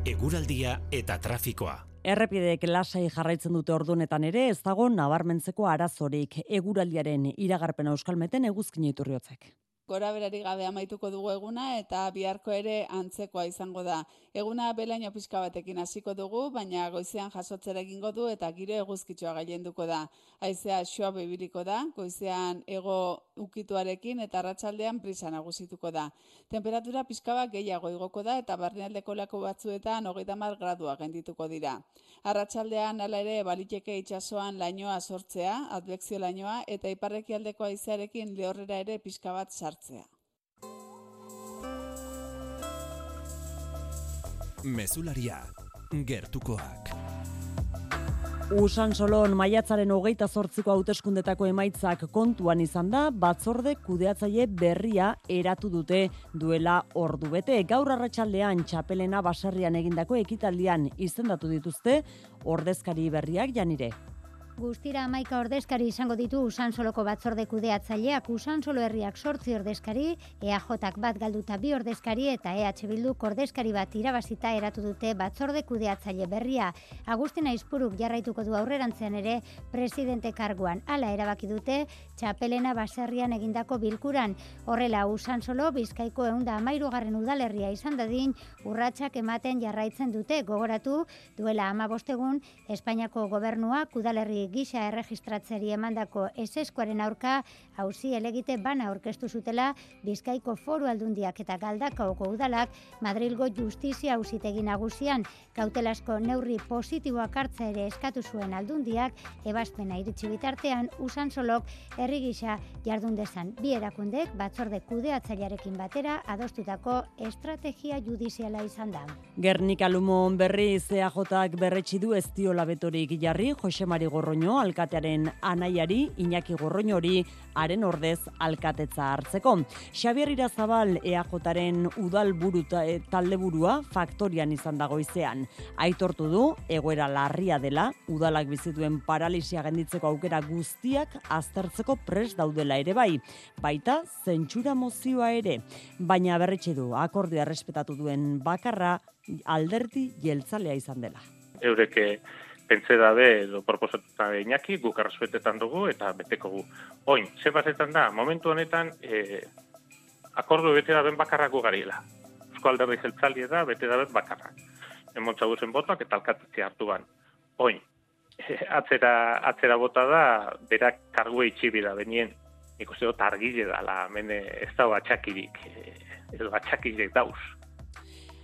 eguraldia eta trafikoa. Errepideek lasai jarraitzen dute ordunetan ere, ez dago nabarmentzeko arazorik eguraldiaren iragarpen euskalmeten eguzkin iturriotzek. Gora berari gabe amaituko dugu eguna eta biharko ere antzekoa izango da. Eguna belaino pixka batekin hasiko dugu, baina goizean jasotzera egingo du eta giro eguzkitxoa gailenduko da. Haizea xoa bebiliko da, goizean ego ukituarekin eta arratsaldean brisa nagusituko da. Temperatura pixka bat gehiago igoko da eta barnealdeko lako batzuetan hogeita mar gradua gendituko dira. Arratsaldean hala ere baliteke itsasoan lainoa sortzea, advekzio lainoa eta iparrekialdeko haizearekin lehorrera ere pixka bat sartzea. Mesularia, gertukoak. Usan solon maiatzaren hogeita zortziko hauteskundetako emaitzak kontuan izan da, batzorde kudeatzaile berria eratu dute duela ordu bete. Gaur arratsaldean txapelena baserrian egindako ekitaldian izendatu dituzte ordezkari berriak janire. Guztira amaika ordezkari izango ditu Usansoloko batzorde kudeatzaileak Usansolo herriak sortzi ordezkari, EAJak bat galduta bi ordezkari eta EH Bilduk ordezkari bat irabazita eratu dute batzorde kudeatzaile berria. Agustina Izpuruk jarraituko du aurrerantzean ere presidente karguan. Hala erabaki dute txapelena baserrian egindako bilkuran. Horrela Usansolo Bizkaiko eunda amairugarren udalerria izan dadin urratsak ematen jarraitzen dute gogoratu duela amabostegun Espainiako gobernua kudalerri gisa erregistratzeri emandako eseskoaren aurka hauzi elegite bana aurkeztu zutela Bizkaiko Foru Aldundiak eta Galdakaoko udalak Madrilgo Justizia Auzitegi Nagusian kautelasko neurri positiboak hartza ere eskatu zuen Aldundiak ebazpena iritsi bitartean Usansolok herri gisa jardun dezan bi erakundek batzorde kudeatzailearekin batera adostutako estrategia judiziala izan da. Gernika Lumon berri ZAJak berretsi du ez diola betorik jarri Jose Mari Gorroño alkatearen anaiari Iñaki Gorroñori haren ordez alkatetza hartzeko. Xabier Irazabal EAJaren udal buruta e, talde burua faktorian izan dago izean. Aitortu du egoera larria dela udalak bizituen paralisia genditzeko aukera guztiak aztertzeko pres daudela ere bai. Baita zentsura mozioa ere, baina berretsi du akordioa respetatu duen bakarra alderdi jeltzalea izan dela. Eureke pentsa dabe edo proposatuta inaki, guk arraspetetan dugu eta beteko gu. Oin, ze batetan da, momentu honetan, e, akordu bete da ben bakarrak gugariela. Eusko alderdi jeltzalia da, bete da ben bakarrak. Emontza guzen botak eta alkatetzi hartu ban. Oin, atzera, atzera bota da, berak kargu itxibida benien, nik uste dut argile dala, mene ez da batxakirik, e, edo batxakirik dauz.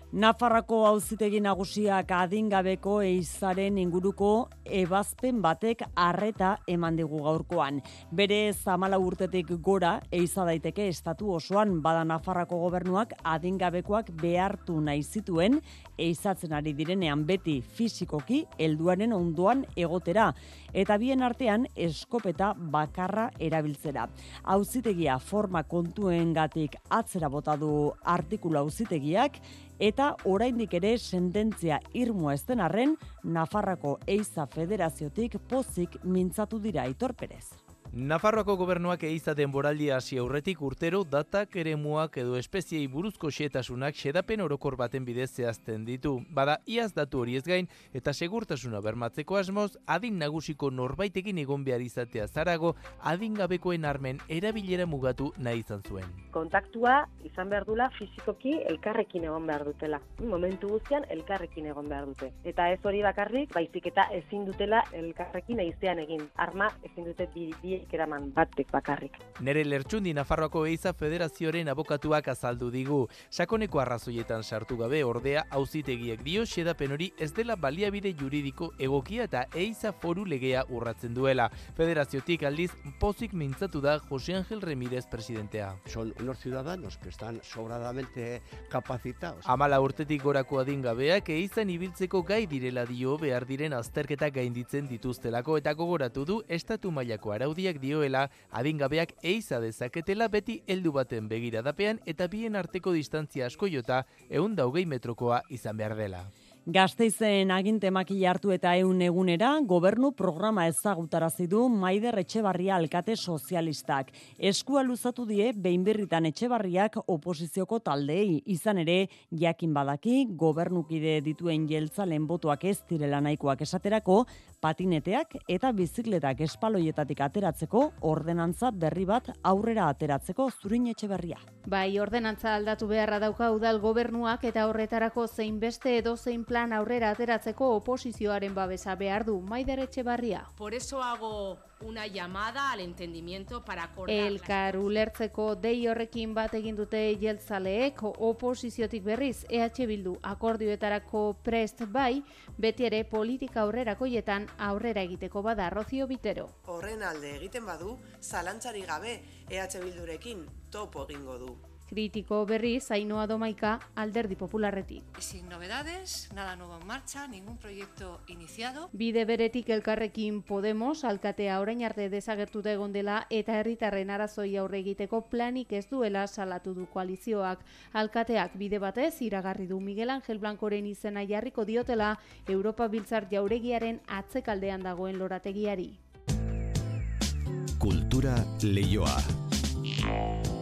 Nafarrako auzitegi nagusiak adingabeko eizaren inguruko ebazpen batek arreta eman digu gaurkoan. Bere zamala urtetik gora, eiza daiteke estatu osoan bada Nafarrako gobernuak adingabekoak behartu nahi zituen, eizatzen ari direnean beti fizikoki helduaren ondoan egotera eta bien artean eskopeta bakarra erabiltzera. Auzitegia forma kontuengatik atzera bota du artikulu auzitegiak eta oraindik ere sententzia irmoa ez arren Nafarrako Eiza Federaziotik pozik mintzatu dira Aitor Perez. Nafarroako gobernuak eiza denboraldi hasi aurretik urtero datak eremuak edo espeziei buruzko xetasunak xedapen orokor baten bidez zehazten ditu. Bada, iaz datu hori ez gain eta segurtasuna bermatzeko asmoz, adin nagusiko norbaitekin egon behar izatea zarago, adin gabekoen armen erabilera mugatu nahi izan zuen. Kontaktua izan behar dula fizikoki elkarrekin egon behar dutela. Momentu guztian elkarrekin egon behar dute. Eta ez hori bakarrik, baizik eta ezin dutela elkarrekin eizean egin. Arma ezin dute bi, bi eraman batek bakarrik. Nere lertxundi Nafarroako Eiza Federazioaren abokatuak azaldu digu. Sakoneko arrazoietan sartu gabe ordea auzitegiek dio xedapen hori ez dela baliabide juridiko egokia eta Eiza foru legea urratzen duela. Federaziotik aldiz pozik mintzatu da Jose Ángel Remírez presidentea. Son unos ciudadanos que están sobradamente capacitados. Amala urtetik gorako adingabeak eizan ibiltzeko gai direla dio behar diren azterketa gainditzen dituztelako eta gogoratu du estatu mailako araudia dioela adingabeak eiza dezaketela beti heldu baten begiradapean eta bien arteko distantzia asko jota egun daugei metrokoa izan behar dela. Gasteizen aginte makila hartu eta eun egunera, gobernu programa ezagutarazi du Maider Etxebarria alkate sozialistak. Eskua luzatu die, behin birritan Etxebarriak oposizioko taldei. Izan ere, jakin badaki, gobernukide dituen jeltzalen botuak ez direla nahikoak esaterako, patineteak eta bizikletak espaloietatik ateratzeko ordenantza berri bat aurrera ateratzeko zurin Etxebarria. Bai, ordenantza aldatu beharra dauka udal gobernuak eta horretarako zein beste edo zein plan aurrera ateratzeko oposizioaren babesa behar du Maider Etxebarria. Por eso hago una llamada al entendimiento para acordar. Elkar ulertzeko dei horrekin bat egin dute jeltzaleek oposiziotik berriz EH Bildu akordioetarako prest bai, beti ere politika aurrerakoietan aurrera egiteko bada Rozio Bitero. Horren alde egiten badu, zalantzari gabe EH Bildurekin topo egingo du. Kritiko berri Zainoa Domaika Alderdi Popularretik. Sin novedades, nada nuevo en marcha, ningún proyecto iniciado. Bide beretik elkarrekin Podemos alkatea orain arte desagertuta egon dela eta herritarren arazoi aurre egiteko planik ez duela salatu du koalizioak. Alkateak bide batez iragarri du Miguel Ángel Blancoren izena jarriko diotela Europa Biltzar jauregiaren atzekaldean dagoen lorategiari. Kultura leioa.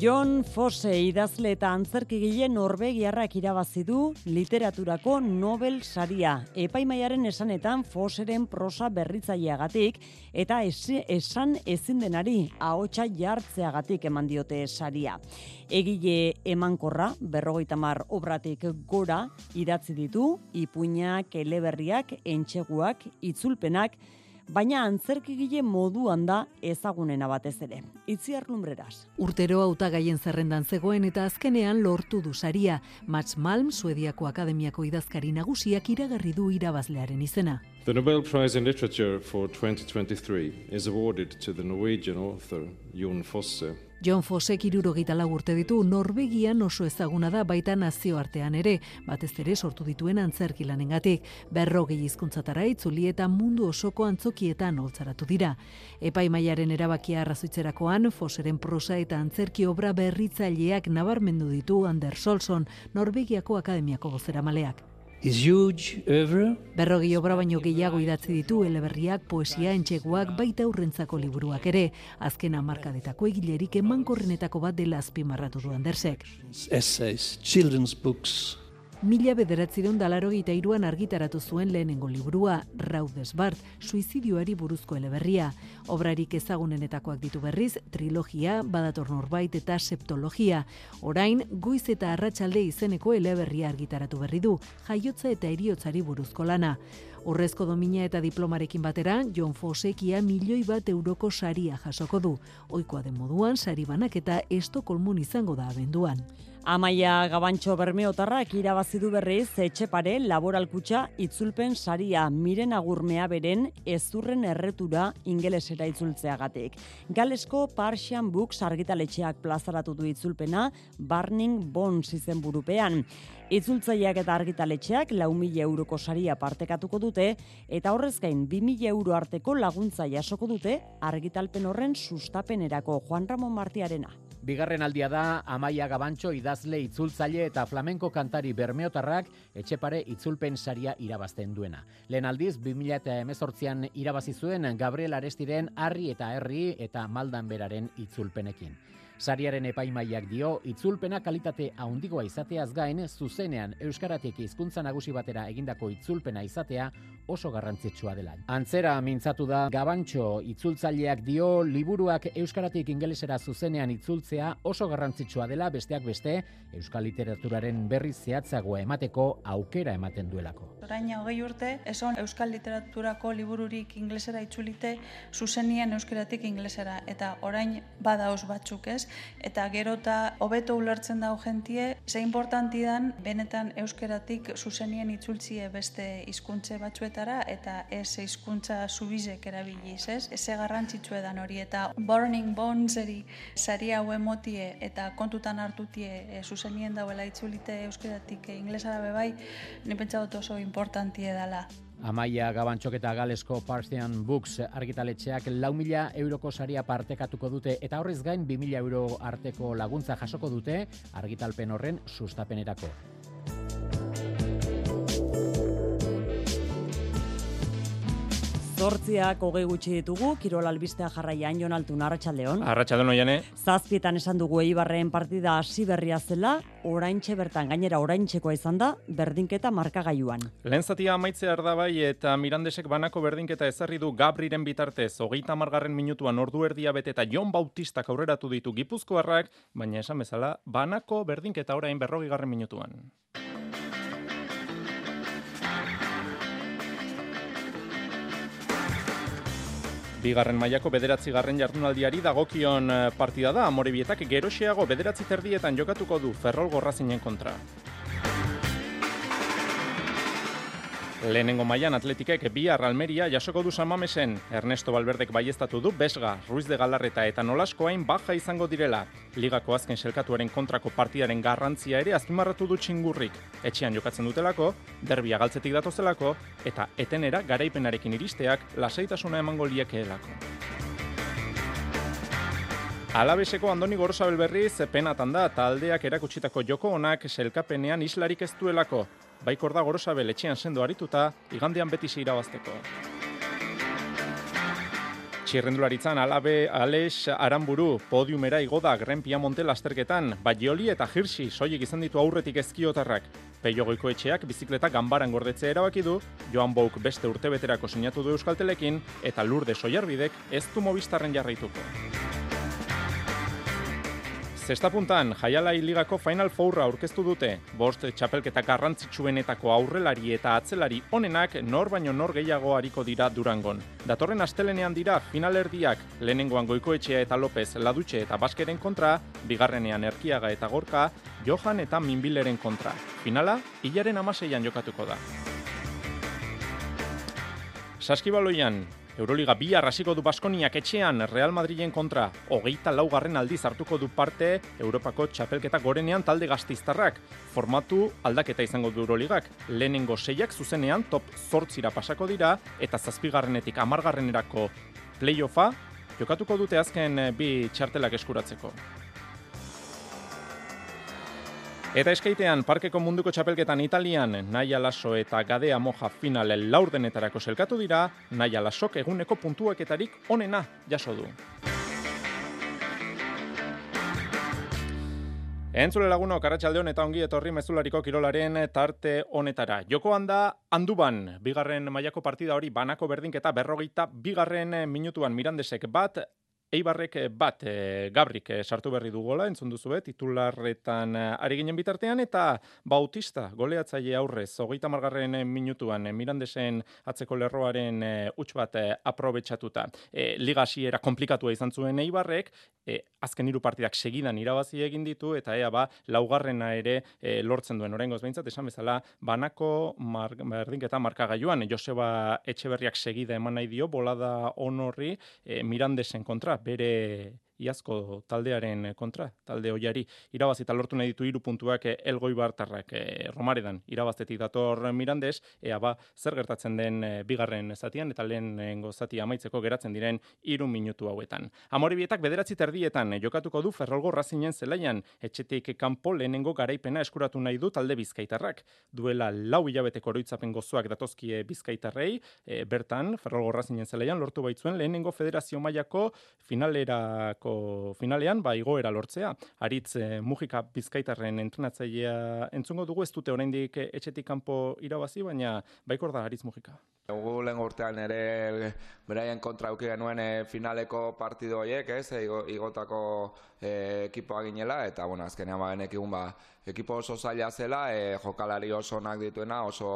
John Fosse idazle eta antzerkigile norbegiarrak irabazi du literaturako Nobel saria. Epaimaiaren esanetan Fosseren prosa berritzaileagatik eta esan ezin denari ahotsa jartzeagatik eman diote saria. Egile emankorra, berrogeita mar obratik gora, idatzi ditu, ipuinak, eleberriak, entxeguak, itzulpenak, baina antzerkigile moduan da ezagunena batez ere. Itziar lumbreras. Urtero hautagaien zerrendan zegoen eta azkenean lortu du saria. Mats Malm, Suediako Akademiako idazkari nagusiak iragarri du irabazlearen izena. The Nobel Prize in Literature for 2023 is awarded to the Norwegian author Jon Fosse. John Fossek irurogeita urte ditu Norvegian oso ezaguna da baita nazioartean ere, batez ere sortu dituen antzerki lanengatik, berrogei hizkuntzatara itzuli eta mundu osoko antzokietan holtzaratu dira. Epaimaiaren erabakia arrazoitzerakoan, Fosseren prosa eta antzerki obra berritzaileak nabarmendu ditu Anders Solson, Norvegiako Akademiako gozera maleak. Is huge. Berrogi obra baino gehiago idatzi ditu eleberriak, poesia, entxeguak, baita urrentzako liburuak ere. Azken amarkadetako egilerik emankorrenetako bat dela azpimarratu du Andersek. Essays, children's books, Mila bederatzireun dalarogeita iruan argitaratu zuen lehenengo liburua, Raudez Bart, suizidioari buruzko eleberria. Obrarik ezagunenetakoak ditu berriz, trilogia, badator norbait eta septologia. Orain, goiz eta arratsalde izeneko eleberria argitaratu berri du, jaiotza eta eriotzari buruzko lana. Urrezko domina eta diplomarekin batera, John Fosekia milioi bat euroko saria jasoko du. Oikoa den moduan, sari banak eta estokolmun izango da abenduan. Amaia Gabantxo Bermeotarrak irabazi du berriz etxepare laboralkutxa itzulpen saria miren agurmea beren ezurren erretura ingelesera itzultzeagatik. Galesko Parsian Books argitaletxeak plazaratu du itzulpena Burning Bones izen burupean. Itzultzaileak eta argitaletxeak lau mila euroko saria partekatuko dute eta horrez gain bi mila euro arteko laguntza jasoko dute argitalpen horren sustapenerako Juan Ramon Martiarena. Bigarren aldia da Amaia Gabantxo idazle itzultzaile eta flamenko kantari bermeotarrak etxepare itzulpen saria irabazten duena. Lehen aldiz, 2018an irabazi zuen Gabriel Arestiren Harri eta Herri eta Maldan beraren itzulpenekin. Sariaren epaimaiak dio, itzulpena kalitate haundigoa izateaz gain, zuzenean Euskaratik hizkuntza nagusi batera egindako itzulpena izatea oso garrantzitsua dela. Antzera mintzatu da, Gabantxo itzultzaileak dio, liburuak Euskaratik ingelesera zuzenean itzultzea oso garrantzitsua dela, besteak beste, Euskal literaturaren berri zehatzagoa emateko aukera ematen duelako. Orain hogei urte, eson Euskal literaturako libururik inglesera itzulite zuzenien Euskaratik inglesera, eta orain badauz batzuk ez, eta gero eta hobeto ulertzen da jentie, ze importanti dan benetan euskeratik zuzenien itzultzie beste hizkuntze batzuetara eta ez hizkuntza subizek erabiliz, ez? Eze garrantzitsu edan hori eta Burning Boneseri sari hau emotie eta kontutan hartutie e, zuzenien dauela itzulite euskeratik e, inglesara bebai, ni pentsa oso importantie dela. Amaia Gabantxok eta Galesko Parthian Books argitaletxeak lau mila euroko saria partekatuko dute eta horrez gain bi mila euro arteko laguntza jasoko dute argitalpen horren sustapenerako. Zortziak hogei gutxi ditugu, Kirol albistea jarraian Jon Altun, Arratxaldeon. Arratxaldeon, oiane. Zazpietan esan dugu Eibarren partida hasi berria zela, oraintxe bertan, gainera oraintxekoa izan da, berdinketa markagailuan. Lehen zatia amaitze bai eta Mirandesek banako berdinketa ezarri du Gabriren bitartez, hogeita margarren minutuan ordu erdia bete eta Jon Bautistak aurreratu ditu Gipuzkoarrak, baina esan bezala, banako berdinketa orain berrogi garren minutuan. Bigarren mailako bederatzi garren jardunaldiari dagokion eh, partida da, Amorebietak geroxeago bederatzi terdietan jokatuko du Ferrol Gorrazinen kontra. Lehenengo mailan atletikek bi Almeria jasoko du Samamesen. Ernesto Valverdek baiestatu du Besga, Ruiz de Galarreta eta Nolaskoain baja izango direla. Ligako azken selkatuaren kontrako partidaren garrantzia ere azpimarratu du txingurrik. Etxean jokatzen dutelako, derbia galtzetik datozelako, eta etenera garaipenarekin iristeak lasaitasuna emango liekeelako. Alabeseko Andoni Gorosabel berriz penatan da taldeak erakutsitako joko honak selkapenean islarik ez duelako baikor da gorosabe letxean sendo arituta, igandean beti irabazteko. Txirrendularitzan alabe Alex Aramburu podiumera igoda Grenpia Monte lasterketan, Baioli eta Hirsi soilik izan ditu aurretik ezkiotarrak. Peio etxeak bizikleta ganbaran gordetzea erabaki du, Joan Bouk beste urtebeterako sinatu du Euskaltelekin eta Lurde Soiarbidek ez du mobistarren jarraituko. Zesta puntan, Jaialai Ligako Final Fourra aurkeztu dute. Bost txapelketa garrantzitsuenetako aurrelari eta atzelari onenak nor baino nor gehiago hariko dira Durangon. Datorren astelenean dira finalerdiak lehenengoan Goikoetxea eta López Ladutxe eta Baskeren kontra, bigarrenean Erkiaga eta Gorka, Johan eta Minbileren kontra. Finala, hilaren amaseian jokatuko da. Saskibaloian, Euroliga bi arrasiko du Baskoniak etxean Real Madrilen kontra hogeita laugarren aldiz hartuko du parte Europako txapelketa gorenean talde gaztiztarrak. Formatu aldaketa izango du Euroligak. Lehenengo seiak zuzenean top zortzira pasako dira eta zazpigarrenetik amargarrenerako playoffa jokatuko dute azken bi txartelak eskuratzeko. Eta eskaitean, parkeko munduko txapelketan Italian, Naia Lasso eta Gadea Moja finale laurdenetarako selkatu dira, Naia Lassok eguneko puntuaketarik onena jaso du. Entzule laguno, karatxalde eta ongi etorri mezulariko kirolaren tarte honetara. Joko handa, handuban, bigarren mailako partida hori banako berdinketa berrogeita bigarren minutuan mirandesek bat, Eibarrek eh, bat e, Gabrik e, sartu berri du gola, entzun duzu bet, titularretan ari ginen bitartean, eta Bautista, goleatzaile aurrez, hogeita margarren minutuan, e, Mirandesen atzeko lerroaren e, huts bat e, aprobetsatuta. E, Liga hasiera komplikatua izan zuen Eibarrek, e, azken hiru partidak segidan irabazi egin ditu, eta ea ba, laugarrena ere e, lortzen duen. Horengoz behintzat, esan bezala, banako mar, berdinketa markagailuan, Joseba Etxeberriak segida eman nahi dio, bolada honorri e, Mirandesen kontra, bere iazko taldearen kontra, talde hoiari irabazi eta lortu nahi ditu hiru puntuak eh, elgoi bartarrak e, romaredan irabaztetik dator Mirandes, ea ba, zer gertatzen den e, bigarren zatian eta lehenengo zati amaitzeko geratzen diren hiru minutu hauetan. Amoribietak bederatzi terdietan jokatuko du Ferrolgo Razinen zelaian, etxetik kanpo lehenengo garaipena eskuratu nahi du talde bizkaitarrak. Duela lau hilabete oroitzapen gozoak datozkie bizkaitarrei, bertan Ferrolgo Razinen zelaian lortu baitzuen lehenengo federazio mailako finalerako finalean ba igoera lortzea. Aritz e, Mujika Bizkaitarren entrenatzailea entzungo dugu ez dute oraindik etxetik kanpo irabazi baina baikor da Aritz Mujika. Gu lehen urtean ere beraien kontra auki genuen e, finaleko partido horiek, ez, e, igotako e, ekipoa ginela, eta bueno, azkenean ba, egun ba, ekipo oso zaila zela, e, jokalari oso onak dituena, oso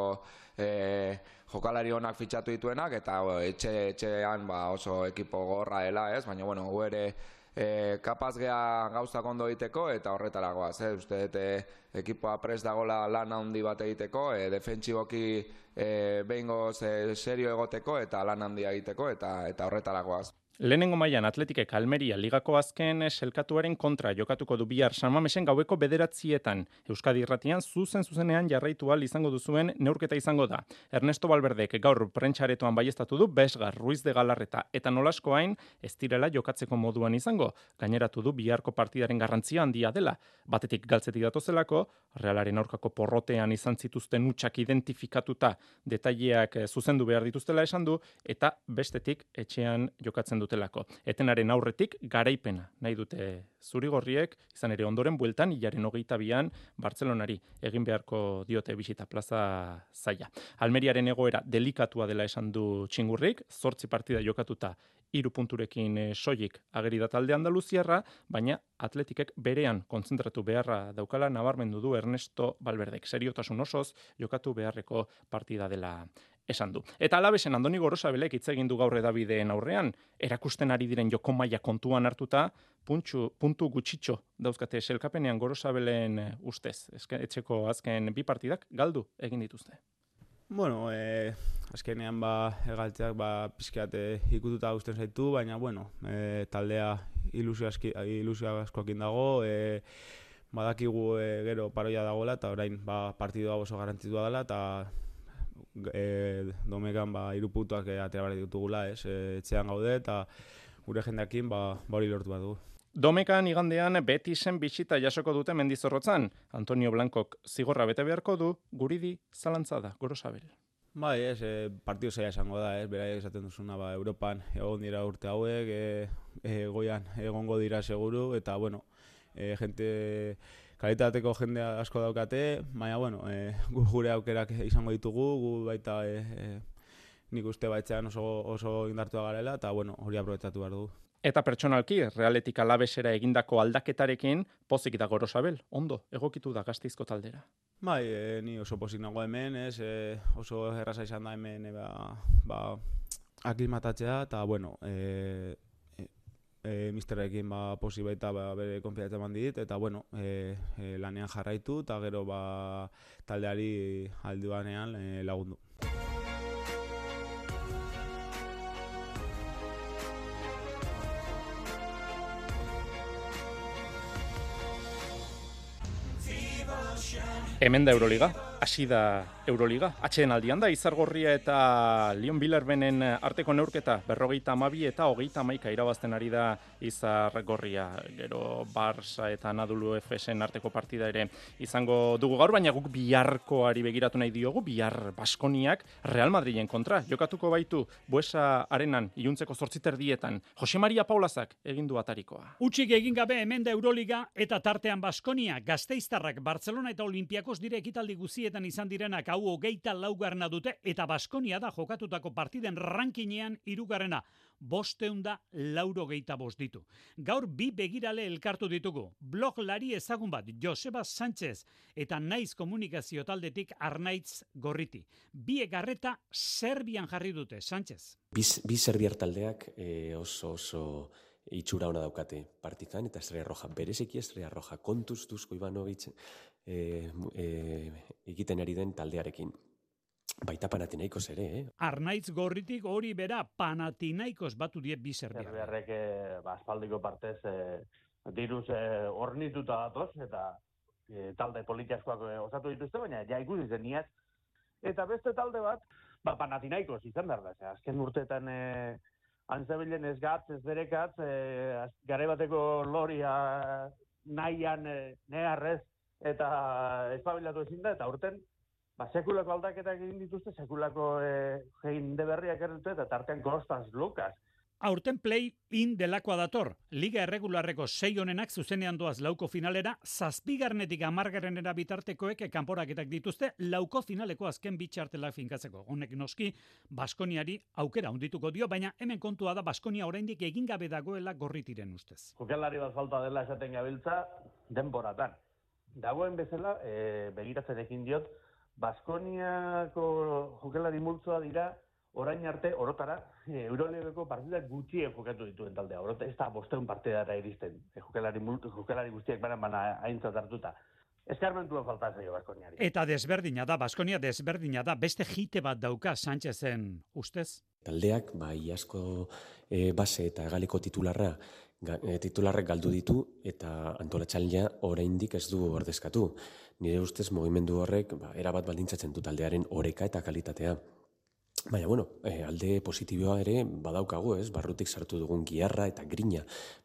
e, jokalari onak fitxatu dituenak, eta etxe, etxean ba, oso ekipo gorra dela, ez, baina bueno, gu ere e, kapaz geha gauzak ondo egiteko eta horretaragoaz, eh? uste dute ekipoa pres dagola lan handi bat egiteko, e, defentsiboki e, behingo serio egoteko eta lan handia egiteko eta eta horretaragoaz. Lehenengo mailan Atletikek Almeria ligako azken selkatuaren kontra jokatuko du bihar Samamesen gaueko bederatzietan. Euskadi irratian zuzen zuzenean jarraitu al izango duzuen neurketa izango da. Ernesto Balberdek gaur prentxaretoan baiestatu du Besgar, Ruiz de Galarreta eta Nolasko hain ez direla jokatzeko moduan izango. Gaineratu du biharko partidaren garrantzia handia dela. Batetik galtzetik datozelako, realaren aurkako porrotean izan zituzten utxak identifikatuta detaileak zuzendu behar dituztela esan du, eta bestetik etxean jokatzen dutelako. Etenaren aurretik garaipena nahi dute zurigorriek, izan ere ondoren bueltan hilaren hogeita bian Bartzelonari egin beharko diote bisita plaza zaia. Almeriaren egoera delikatua dela esan du txingurrik, zortzi partida jokatuta iru punturekin e, soilik ageri da talde Andaluziarra, baina atletikek berean kontzentratu beharra daukala nabarmendu du Ernesto Balberdek. Seriotasun osoz jokatu beharreko partida dela esan du. Eta alabesen Andoni Gorosabelek hitz egin du gaur edabideen aurrean, erakusten ari diren joko maila kontuan hartuta, puntxu, puntu gutxitxo dauzkate selkapenean Gorosabelen eh, ustez. etxeko azken bi partidak galdu egin dituzte. Bueno, eh, azkenean ba, egaltzeak ba, pizkeate ikututa guztien zaitu, baina bueno, eh, taldea ilusio, aski, ilusio askoakin dago, eh, badakigu e, gero paroia dagoela, eta orain ba, partidua oso garantitua dela, eta e, domekan ba, iruputuak e, atera barri ditugula, ez, e, etxean gaude, eta gure jendeakin ba, ba hori lortu bat du. Domekan igandean beti zen bisita jasoko dute mendizorrotzan. Antonio Blankok zigorra bete beharko du, guridi zalantza da, goro sabel. Bai, ez, e, partio zaila esango da, ez, bera esaten duzuna, ba, Europan egon dira urte hauek, e, e, goian egongo dira seguru, eta, bueno, e, gente kalitateko jende asko daukate, baina bueno, e, gu gure aukerak izango ditugu, gu baita e, e, nik uste baitzean oso, oso indartua garela, eta bueno, hori aprobetatu behar dugu. Eta pertsonalki, realetik alabesera egindako aldaketarekin, pozik da gorosabel, ondo, egokitu da gaztizko taldera. Bai, e, ni oso pozik nago hemen, ez, e, oso erraza izan da hemen, e, ba, ba, aklimatatzea, eta bueno, e, e, misterrekin ba, posi baita ba, bere konfiatza eman dit, eta bueno, e, e, lanean jarraitu, eta gero ba, taldeari alduanean e, lagundu. Hemen da Euroliga, hasi da Euroliga. Atxeen aldian da, Izargorria eta Lion Bilerbenen arteko neurketa, berrogeita amabi eta hogeita amaika irabazten ari da Izargorria. Gero Barça eta Nadulu Efesen arteko partida ere izango dugu gaur, baina guk biharkoari begiratu nahi diogu, bihar Baskoniak Real Madriden kontra. Jokatuko baitu, buesa arenan, iuntzeko zortziter dietan. Jose Maria Paulazak egin du atarikoa. Utxik egin gabe hemen da Euroliga eta tartean Baskonia, Gazteiztarrak, Barcelona eta Olimpiakos dire ekitaldi guzi nagusietan izan direnak hau hogeita laugarna dute eta Baskonia da jokatutako partiden rankinean irugarrena. Bosteunda lauro geita bost ditu. Gaur bi begirale elkartu ditugu. Blog lari ezagun bat Joseba Sánchez eta naiz komunikazio taldetik Arnaitz Gorriti. Bi egarreta Serbian jarri dute, Sánchez. Bi, bi Serbiar taldeak eh, oso oso itxura ona daukate partizan eta Estrella Roja. Bereziki Estrella Roja kontuz duzko Ivanovic e, e, egiten ari den taldearekin. Baita panatinaikos ere, eh? Arnaitz gorritik hori bera panatinaikos batu die bi Serbia. Serbiarrek eh, ba, aspaldiko partez eh, diruz eh, ornituta datoz eta eh, talde politiaskoak eh, osatu dituzte, baina ja ikusi zen niaz. Eta beste talde bat, ba, panatinaikos izan behar da. Ze, azken urteetan eh, antzabilen ez gatz, ez berekatz, eh, gare bateko loria nahian eh, neharrez eta espabilatu ezin da, eta urten ba, sekulako aldaketak egin dituzte, sekulako eh, jein de berriak erditu, eta tartean Kostas Lukas. Aurten play-in delakoa dator. Liga erregularreko sei honenak zuzenean doaz lauko finalera, zazpigarnetik amargarenera bitartekoek kanporaketak dituzte, lauko finaleko azken bitxartela finkatzeko. Honek noski, Baskoniari aukera ondituko dio, baina hemen kontua da Baskonia oraindik egin gabe dagoela gorritiren ustez. Jokalari bat falta dela esaten gabiltza, denboratan. Dagoen bezala, e, begiratzen ekin diot, Baskoniako jokalari multzoa dira, orain arte, orotara, e, Eurolegoko partidak gutxien jokatu dituen taldea. Orota, ez da bosteun partidara iristen, e, jokalari, multu, jokalari guztiak banan bana aintzat hartuta. Eskarmentuen falta zaio Baskoniari. Eta desberdina da, Baskonia desberdina da, beste jite bat dauka Sánchezen ustez? Taldeak, bai, asko e, base eta galiko titularra titularrek galdu ditu eta antolatxaldia oraindik ez du ordezkatu. Nire ustez mugimendu horrek ba, erabat baldintzatzen du taldearen oreka eta kalitatea. Baina, bueno, e, alde positiboa ere badaukagu, ez? Barrutik sartu dugun giarra eta grina,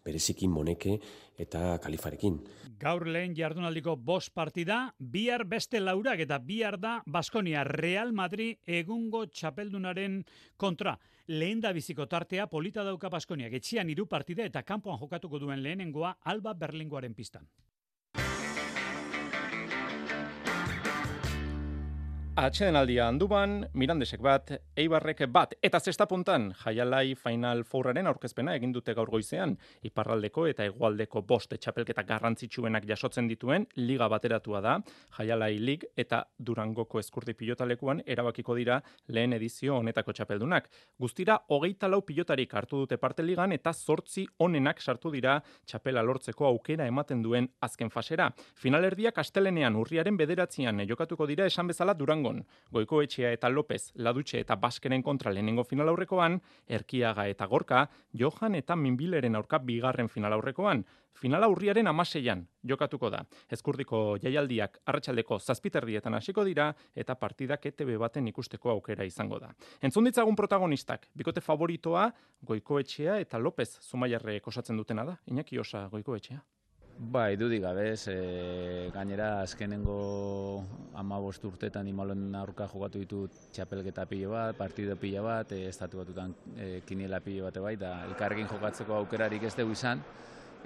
bereziki moneke eta kalifarekin. Gaur lehen jardunaldiko bost partida, bihar beste laurak eta bihar da Baskonia Real Madrid egungo txapeldunaren kontra. Lehen da biziko tartea polita dauka Baskonia, getxian hiru partida eta kanpoan jokatuko duen lehenengoa Alba Berlingoaren pistan. Atxeden aldia handuban, Mirandesek bat, Eibarrek bat, eta zesta puntan, jaialai Final Fouraren aurkezpena egin dute gaur goizean, iparraldeko eta hegoaldeko bost txapelketa garrantzitsuenak jasotzen dituen, liga bateratua da, jaialai lig eta durangoko eskurdi pilotalekuan erabakiko dira lehen edizio honetako txapeldunak. Guztira, hogeita lau pilotarik hartu dute parte ligan eta zortzi onenak sartu dira txapela lortzeko aukera ematen duen azken fasera. Finalerdiak astelenean urriaren bederatzean jokatuko dira esan bezala durango Durangon, Goikoetxea eta López, Ladutxe eta Baskeren kontra lehenengo final aurrekoan, Erkiaga eta Gorka, Johan eta Minbileren aurka bigarren final aurrekoan. Final aurriaren amaseian jokatuko da. Ezkurdiko jaialdiak arratsaldeko zazpiterrietan hasiko dira eta partidak ETB baten ikusteko aukera izango da. Entzun ditzagun protagonistak, bikote favoritoa Goikoetxea eta López Zumaiarrek osatzen dutena da. Iñaki Osa Goikoetxea. Bai, dudik gabe, e, gainera azkenengo ama urtetan imaloen aurka jokatu ditut txapelketa pilo bat, partido pilo bat, e, estatu batutan e, kiniela pilo bat bai, da elkarrekin jokatzeko aukerarik ez dugu izan,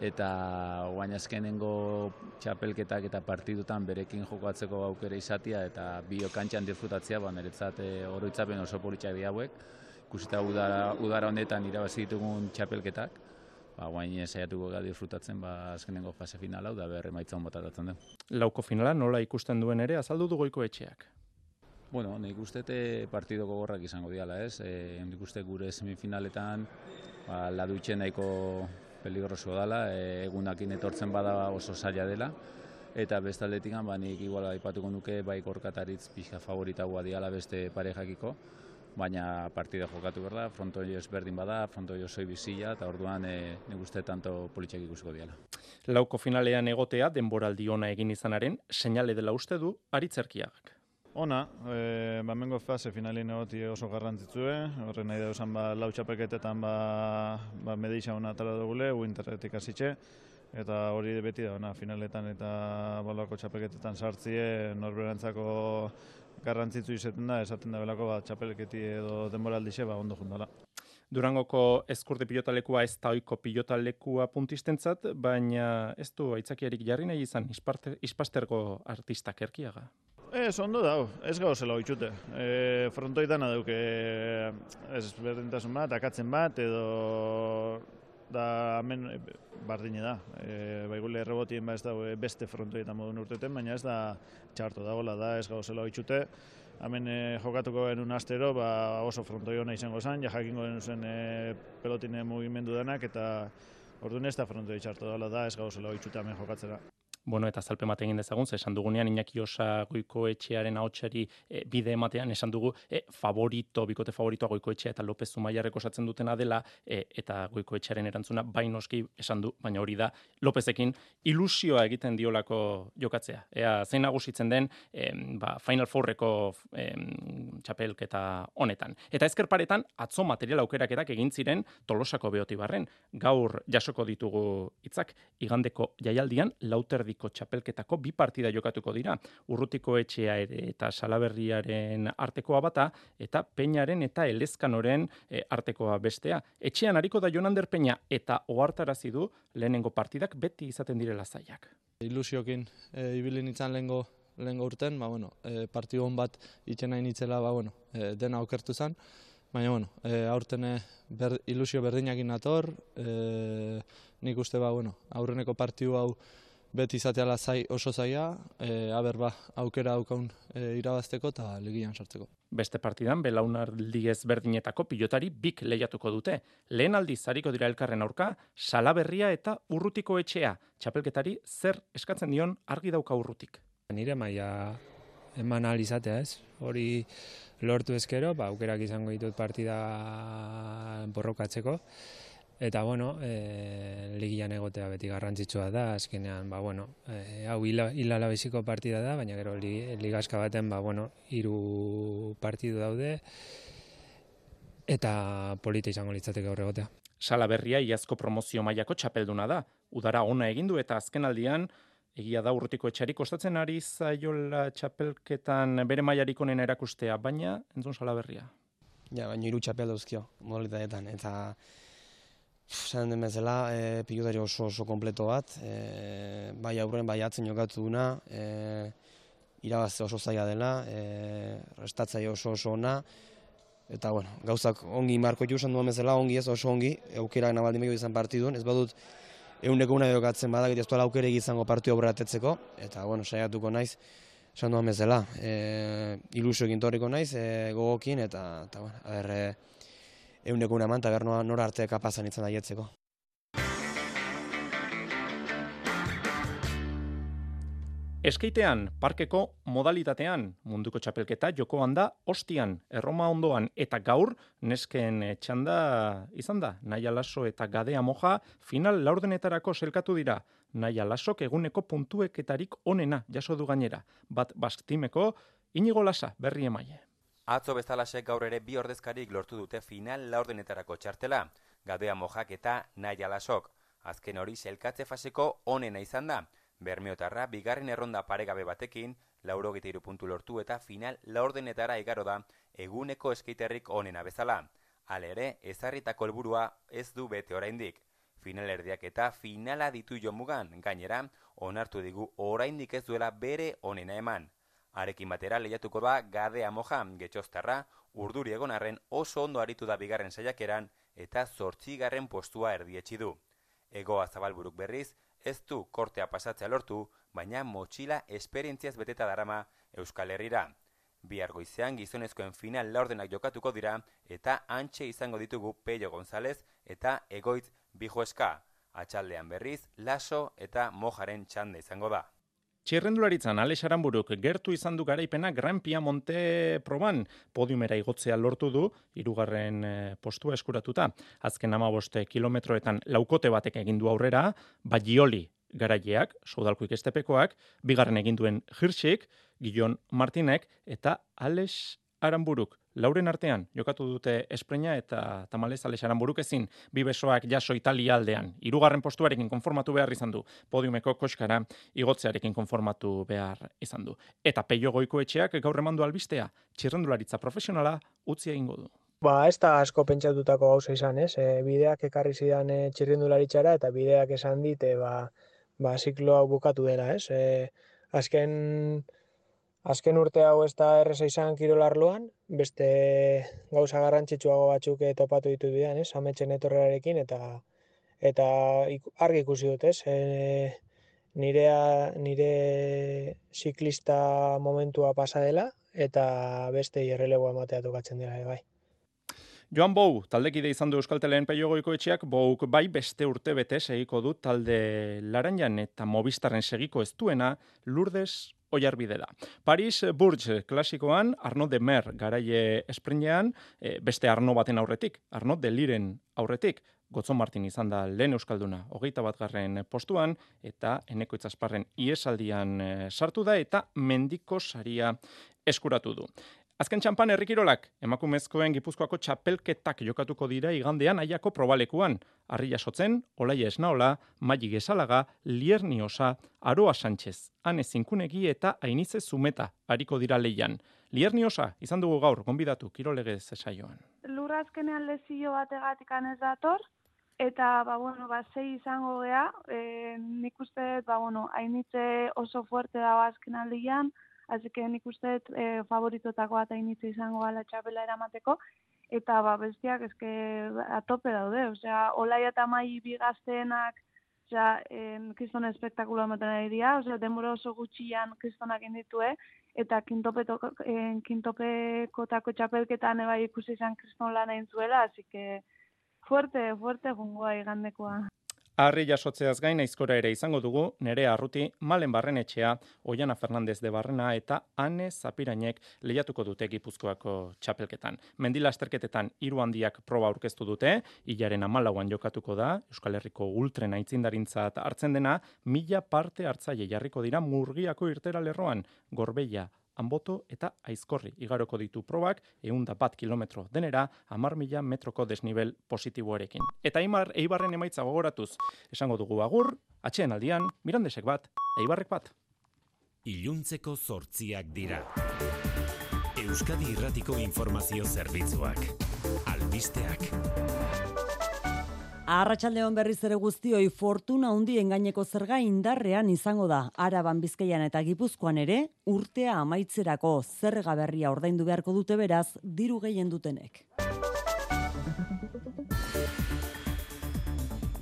eta guain azkenengo txapelketak eta partidutan berekin jokatzeko aukera izatia, eta bio kantxan disfrutatzea, ba, niretzat e, oroitzapen oso politxak diauek, ikusita udara, udara honetan irabazi ditugun txapelketak, ba, guain saiatuko gara disfrutatzen ba, azkenengo fase final hau da behar emaitza hon batatatzen den. Lauko finala nola ikusten duen ere azaldu du goiko etxeak? Bueno, nik uste partido gogorrak izango diala, ez? E, nik uste gure semifinaletan ba, ladutxe nahiko peligroso dela, e, egunakin etortzen bada oso zaila dela, eta bestaldetik ba, nik igual aipatuko nuke bai gorkataritz pixka favoritagoa diala beste parejakiko, baina partida jokatu berda, frontoio ezberdin bada, frontoio soi bizila, eta orduan e, nik uste tanto politxak ikusiko diala. Lauko finalean egotea, denboraldi ona egin izanaren, seinale dela uste du, aritzerkiagak. Ona, e, ba, mengo fase finalin egoti oso garrantzitsue, horren nahi dauzan ba, lau txapeketetan ba, ba medeixa hona tala dugule, uinterretik hasitxe, eta hori beti da, ona, finaletan eta balako txapeketetan sartzie, norberantzako garrantzitzu izaten da, esaten da belako bat txapelketi edo denboraldixe ba ondo jundala. Durangoko eskurte pilotalekua ez da oiko pilotalekua puntistentzat, baina ez du aitzakiarik jarri nahi izan ispastergo artistak erkiaga. Ez, ondo dau, ez gau zela oitxute. E, frontoitan aduke ez berdintasun bat, akatzen bat, edo da hemen bardine da. E, baigule errebotien ba ez da beste frontoietan modun urteten, baina ez da txarto dagoela da, ez gau zela oitxute. Hemen e, jokatuko genuen astero, ba, oso frontoi hona izango zen, ja jakingo zen e, pelotine mugimendu denak, eta orduan ez da frontoi txarto dagoela da, ez gau zela oitxute hemen jokatzera bueno, eta zalpe ematen egin dezagun, ze esan dugunean Iñaki Osa goiko etxearen ahotsari e, bide ematean, esan dugu e, favorito, bikote favoritoa goiko etxea eta López Zumaiarreko osatzen dutena dela, e, eta goiko etxearen erantzuna bainoski esan du, baina hori da Lópezekin ilusioa egiten diolako jokatzea. Ea, zein nagusitzen den e, ba, Final Fourreko e, txapelketa honetan. Eta ezkerparetan, atzo material aukeraketak egin ziren tolosako behoti barren. Gaur jasoko ditugu hitzak igandeko jaialdian, lauterdi Euskadiko txapelketako bi partida jokatuko dira. Urrutiko etxea ere eta salaberriaren artekoa bata eta peñaren eta elezkanoren e, artekoa bestea. Etxean hariko da Jonander Peña eta ohartarazi du lehenengo partidak beti izaten direla zaiak. Ilusiokin e, ibili nintzen lehengo lehengo urten, ba, bueno, e, partio hon bat itxen nahi nitzela, ba, bueno, e, dena okertu zen. Baina, bueno, e, aurten ber, ilusio berdinakin nator, e, nik uste, ba, bueno, aurreneko partiu hau beti izateala zai oso zaia, e, aber ba, aukera aukaun e, irabazteko eta ligian sartzeko. Beste partidan, belaunaldi berdinetako pilotari bik lehiatuko dute. Lehen aldiz zariko dira elkarren aurka, salaberria eta urrutiko etxea. Txapelketari zer eskatzen dion argi dauka urrutik. Nire maia eman alizatea ez. Hori lortu ezkero, ba, aukerak izango ditut partida borrokatzeko. Eta bueno, e, ligian egotea beti garrantzitsua da, azkenean, ba bueno, e, hau hilala biziko partida da, baina gero li, ligazka baten, ba bueno, hiru partidu daude, eta polita izango litzateke gaur egotea. Sala berria iazko promozio mailako txapelduna da. Udara ona egin du eta azken aldian, egia da urrutiko etxari kostatzen ari zaiola txapelketan bere mailarik onen erakustea, baina entzun sala berria. Ja, baina hiru txapel dauzkio, modalitateetan, eta Zaren den bezala, e, pilotari oso oso kompleto bat, e, bai aurren bai atzen jokatu duna, e, irabazte oso zaila dela, e, restatzaile oso oso ona, eta bueno, gauzak ongi marko jusan duan bezala, ongi ez oso ongi, aukerak nabaldin meko izan partidun, ez badut eguneko una jokatzen badak, ez duela aukere izango partidu obratetzeko, eta bueno, saiatuko naiz, esan duan bezala, e, ilusio egin torriko naiz, e, gogokin, eta, eta bueno, a euneko una manta, ber nora arte kapazan itzen daietzeko. Eskeitean, parkeko modalitatean, munduko txapelketa jokoan da, ostian, erroma ondoan eta gaur, nesken txanda izan da, nahi alaso eta gadea moja, final laurdenetarako selkatu dira, nahi alasok eguneko puntueketarik onena jaso du gainera, bat bastimeko, inigo lasa, berri emaie. Atzo bezalasek gaur ere bi ordezkarik lortu dute final laurdenetarako txartela, gadea mojak eta nahi alasok. Azken hori selkatze faseko onena izan da. Bermeotarra bigarren erronda paregabe batekin, lauro puntu lortu eta final laurdenetara igaro da eguneko eskeiterrik onena bezala. Hale ere, ezarritako helburua ez du bete oraindik. Final erdiak eta finala ditu jomugan, gainera, onartu digu oraindik ez duela bere onena eman. Arekin batera lehiatuko da gadea moja getxostarra, urduri egonarren oso ondo aritu da bigarren saiakeran eta zortzigarren postua erdietsi du. Egoa zabalburuk berriz, ez du kortea pasatzea lortu, baina motxila esperientziaz beteta darama Euskal Herrira. Bi argoizean gizonezkoen final laurdenak jokatuko dira eta antxe izango ditugu Peio González eta Egoitz Bijoeska. Atxaldean berriz, laso eta mojaren txanda izango da. Txirrendularitzan, Alex Aramburuk gertu izan du garaipena Gran Monte proban podiumera igotzea lortu du, irugarren eh, postua eskuratuta. Azken ama boste kilometroetan laukote batek egin du aurrera, Bagioli garaileak, saudalko ikestepekoak, bigarren egin duen Hirsik, Gillon Martinek eta Alex Aramburuk lauren artean jokatu dute espreina eta tamalez alexaran burukezin bi besoak jaso Italia aldean. Hirugarren postuarekin konformatu behar izan du. Podiumeko koskara igotzearekin konformatu behar izan du. Eta peio goiko etxeak gaur emandu albistea, txirrendularitza profesionala utzi egingo du. Ba, ez da asko pentsatutako gauza izan, ez? E, bideak ekarri zidan e, txirrindularitzara eta bideak esan dite, ba, ba ziklo hau bukatu dela, ez? E, azken, azken urte hau ez da erreza izan kirolarloan, beste gauza garrantzitsuago batzuk e, topatu ditu dian, ez? Ametxen etorrearekin eta eta argi ikusi dut, ez? E, nirea, nire ziklista momentua pasa dela eta beste erreleboa ematea tokatzen dela bai. Joan Bou, taldekide izan du Euskal Teleen peiogoiko etxeak, Bouk bai beste urte bete segiko du talde laranjan eta mobistaren segiko ez duena Lourdes oiarbide da. Paris Bourges klasikoan, Arno de Mer garaie esprinean, eh, beste Arno baten aurretik, Arno de Liren aurretik, Gotzon Martin izan da lehen Euskalduna, hogeita bat garren postuan, eta eneko itzasparren iesaldian eh, sartu da, eta mendiko saria eskuratu du. Azken txampan herrikirolak, emakumezkoen gipuzkoako txapelketak jokatuko dira igandean aiako probalekuan. Arri jasotzen, olaia esnaola, maili gesalaga, lierniosa, aroa sánchez, ane zinkunegi eta ainize zumeta hariko dira leian. Lierniosa, izan dugu gaur, gonbidatu, kirolegez esaioan. Lurra azkenean lezio bategatik anez dator, Eta, ba, bueno, ba, zei izango gea, e, nik uste, ba, bueno, hainitze oso fuerte dago azken aldian, hasi nik uste e, favoritotako bat hainitze izango gala txapela eramateko, eta, ba, bestiak, eske, atope daude, osea, olaia eta mai bigazteenak, osea, en, kriston espektakulo ematen ari dira, osea, denbora oso gutxian kristonak inditue, eta kintopekotako txapelketan ebai ikusi izan kriston lan egin zuela, hasi fuerte, fuerte jungoa igandekoa. Arri jasotzeaz gain aizkora ere izango dugu, nere arruti, malen barrenetxea, Oiana Fernandez de Barrena eta Ane Zapirainek lehiatuko dute gipuzkoako txapelketan. Mendila esterketetan hiru handiak proba aurkeztu dute, hilaren amalauan jokatuko da, Euskal Herriko ultren aitzindarintzat hartzen dena, mila parte hartzaile jarriko dira murgiako irtera lerroan, gorbeia, anboto eta aizkorri igaroko ditu probak, eunda bat kilometro denera, amar mila metroko desnivel positiboarekin. Eta Eimar, eibarren emaitza gogoratuz, esango dugu agur, atxeen aldian, mirandesek bat, eibarrek bat. Iluntzeko zortziak dira. Euskadi Irratiko Informazio Zerbitzuak. Albisteak. Arratxaldeon berriz ere guztioi fortuna handien gaineko zerga indarrean izango da. Araban Bizkaian eta Gipuzkoan ere urtea amaitzerako zerga berria ordaindu beharko dute beraz diru gehien dutenek.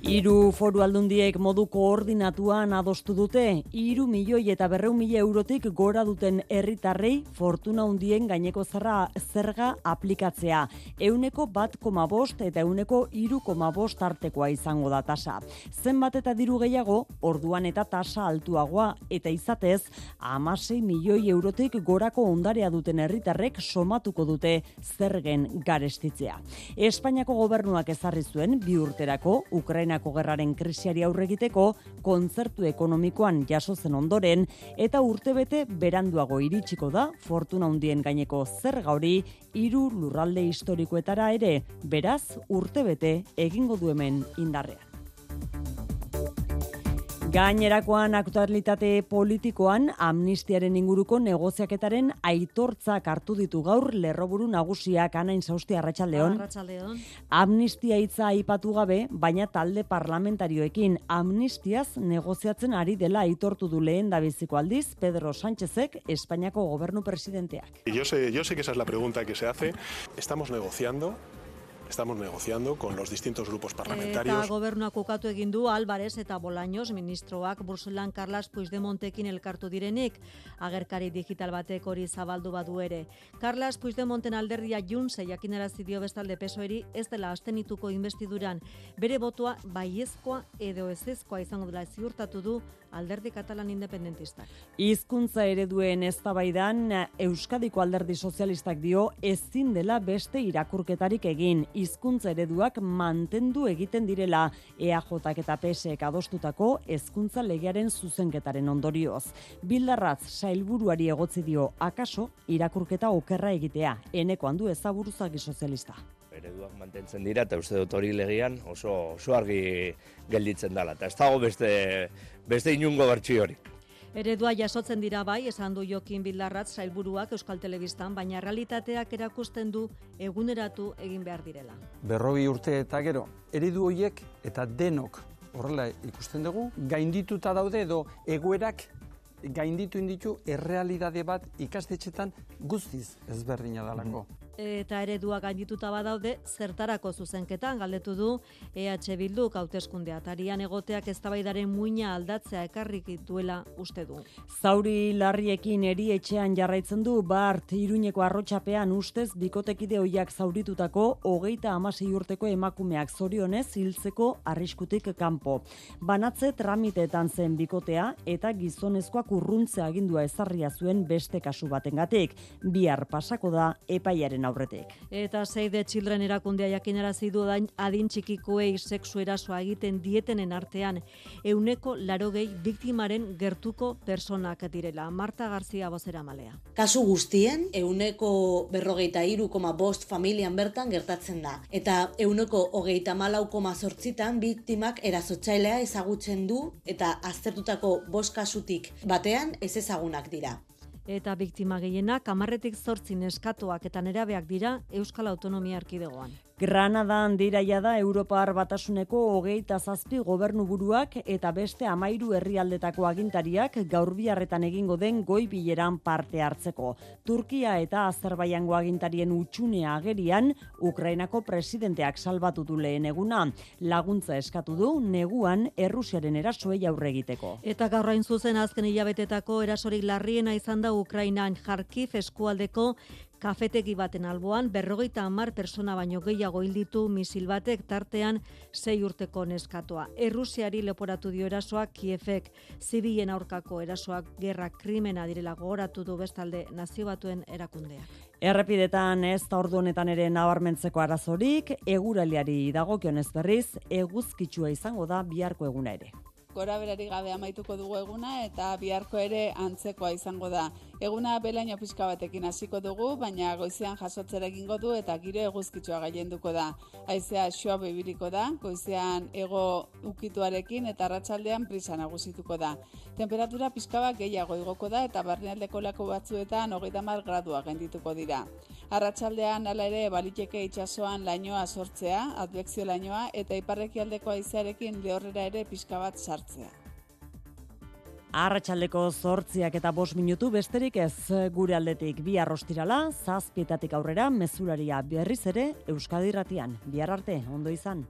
Hiru foru aldundiek modu koordinatuan adostu dute, hiru milioi eta berreun mila eurotik gora duten herritarrei fortuna hundien gaineko zerra zerga aplikatzea. Euneko bat koma bost eta euneko iru koma bost artekoa izango da tasa. Zenbat eta diru gehiago, orduan eta tasa altuagoa eta izatez, amasei milioi eurotik gorako ondarea duten herritarrek somatuko dute zergen garestitzea. Espainiako gobernuak ezarri zuen bi urterako Ukraina Ukrainako gerraren krisiari aurregiteko kontzertu ekonomikoan jaso zen ondoren eta urtebete beranduago iritsiko da fortuna hundien gaineko zerga hori hiru lurralde historikoetara ere beraz urtebete egingo du hemen indarrean. Gainerakoan aktualitate politikoan amnistiaren inguruko negoziaketaren aitortzak hartu ditu gaur lerroburu nagusiak anain zauzti arratsaldeon. Amnistia hitza aipatu gabe, baina talde parlamentarioekin amnistiaz negoziatzen ari dela aitortu du lehen da biziko aldiz Pedro Sánchezek Espainiako gobernu presidenteak. Yo sé, yo sé que esa es la pregunta que se hace. Estamos negociando estamos negociando con los distintos grupos parlamentarios. Eta gobernuak ukatu egin du Álvarez eta Bolaños ministroak Bruselan Carlas Puigdemontekin elkartu direnik, agerkari digital batek hori zabaldu badu ere. Carlas Puigdemonten alderdia Junse jakinarazi dio bestalde pesoeri ez dela astenituko investiduran, bere botoa baiezkoa edo ezezkoa izango dela ziurtatu du alderdi katalan independentistak. Hizkuntza ereduen eztabaidan Euskadiko alderdi sozialistak dio ezin dela beste irakurketarik egin hizkuntza ereduak mantendu egiten direla EAJak eta PSek adostutako hezkuntza legearen zuzenketaren ondorioz. Bildarratz sailburuari egotzi dio akaso irakurketa okerra egitea eneko handu ezaburuzagi sozialista ereduak mantentzen dira eta uste dut hori legian oso, oso argi gelditzen dela. Eta ez dago beste, beste inungo bertsi hori. Eredua jasotzen dira bai, esan du Jokin Bildarrat sailburuak Euskal Telebistan, baina realitateak erakusten du eguneratu egin behar direla. Berrogi urte eta gero, eredu horiek eta denok horrela ikusten dugu, gaindituta daude edo egoerak gainditu inditu errealidade bat ikastetxetan guztiz ezberdina dalako eta eredua gaindituta badaude zertarako zuzenketan galdetu du EH Bilduk hauteskunde atarian egoteak eztabaidaren muina aldatzea ekarrik duela uste du. Zauri larriekin eri etxean jarraitzen du Bart Iruñeko arrotxapean ustez bikotekide hoiak zauritutako hogeita amasi urteko emakumeak zorionez hiltzeko arriskutik kanpo. Banatze tramitetan zen bikotea eta gizonezkoak urruntze agindua ezarria zuen beste kasu batengatik. Bihar pasako da epaiaren aurretik. Eta Save Children erakundea jakinarazi du adin txikikoei sexu erasoa egiten dietenen artean euneko larogei biktimaren gertuko personak direla. Marta Garzia bozera malea. Kasu guztien, euneko berrogeita iru koma bost familian bertan gertatzen da. Eta euneko hogeita malau koma zortzitan biktimak erazotxailea ezagutzen du eta aztertutako bost kasutik batean ez ezagunak dira eta biktima gehienak hamarretik zortzin eskatuak eta nerabeak dira Euskal Autonomia Erkidegoan. Granadan diraia da Europar batasuneko hogeita zazpi gobernu buruak eta beste amairu herrialdetako agintariak gaur biharretan egingo den goi bileran parte hartzeko. Turkia eta Azerbaiango agintarien utxunea agerian, Ukrainako presidenteak salbatu du lehen eguna. Laguntza eskatu du neguan Errusiaren erasoei aurre egiteko. Eta gaurrain zuzen azken hilabetetako erasorik larriena izan da Ukrainan Kharkiv eskualdeko kafetegi baten alboan berrogeita hamar persona baino gehiago hilditu misil batek tartean sei urteko neskatoa. Errusiari leporatu dio erasoak Kiefek zibilen aurkako erasoak gerra krimena direla gogoratu du bestalde nazio batuen erakundeak. Errepidetan ez da ordu honetan ere nabarmentzeko arazorik, eguraliari dagokionez berriz, eguzkitsua izango da biharko eguna ere gora berari gabe amaituko dugu eguna eta biharko ere antzekoa izango da. Eguna belaino pixka batekin hasiko dugu, baina goizean jasotzera egingo du eta giro eguzkitsua gailenduko da. Aizea xoa bebiliko da, goizean ego ukituarekin eta arratsaldean prisa nagusituko da. Temperatura pixka bat gehiago igoko da eta barnealdeko lako batzuetan hogeita mar gradua gendituko dira. Arratsaldean hala ere baliteke itsasoan lainoa sortzea, advekzio lainoa eta iparrekialdeko aizearekin lehorrera ere pixka bat sartzea sartzea. Arratxaldeko zortziak eta bos minutu besterik ez gure aldetik bi arrostirala, zazpietatik aurrera mezularia berriz ere Euskadi ratian. Bihar arte, ondo izan.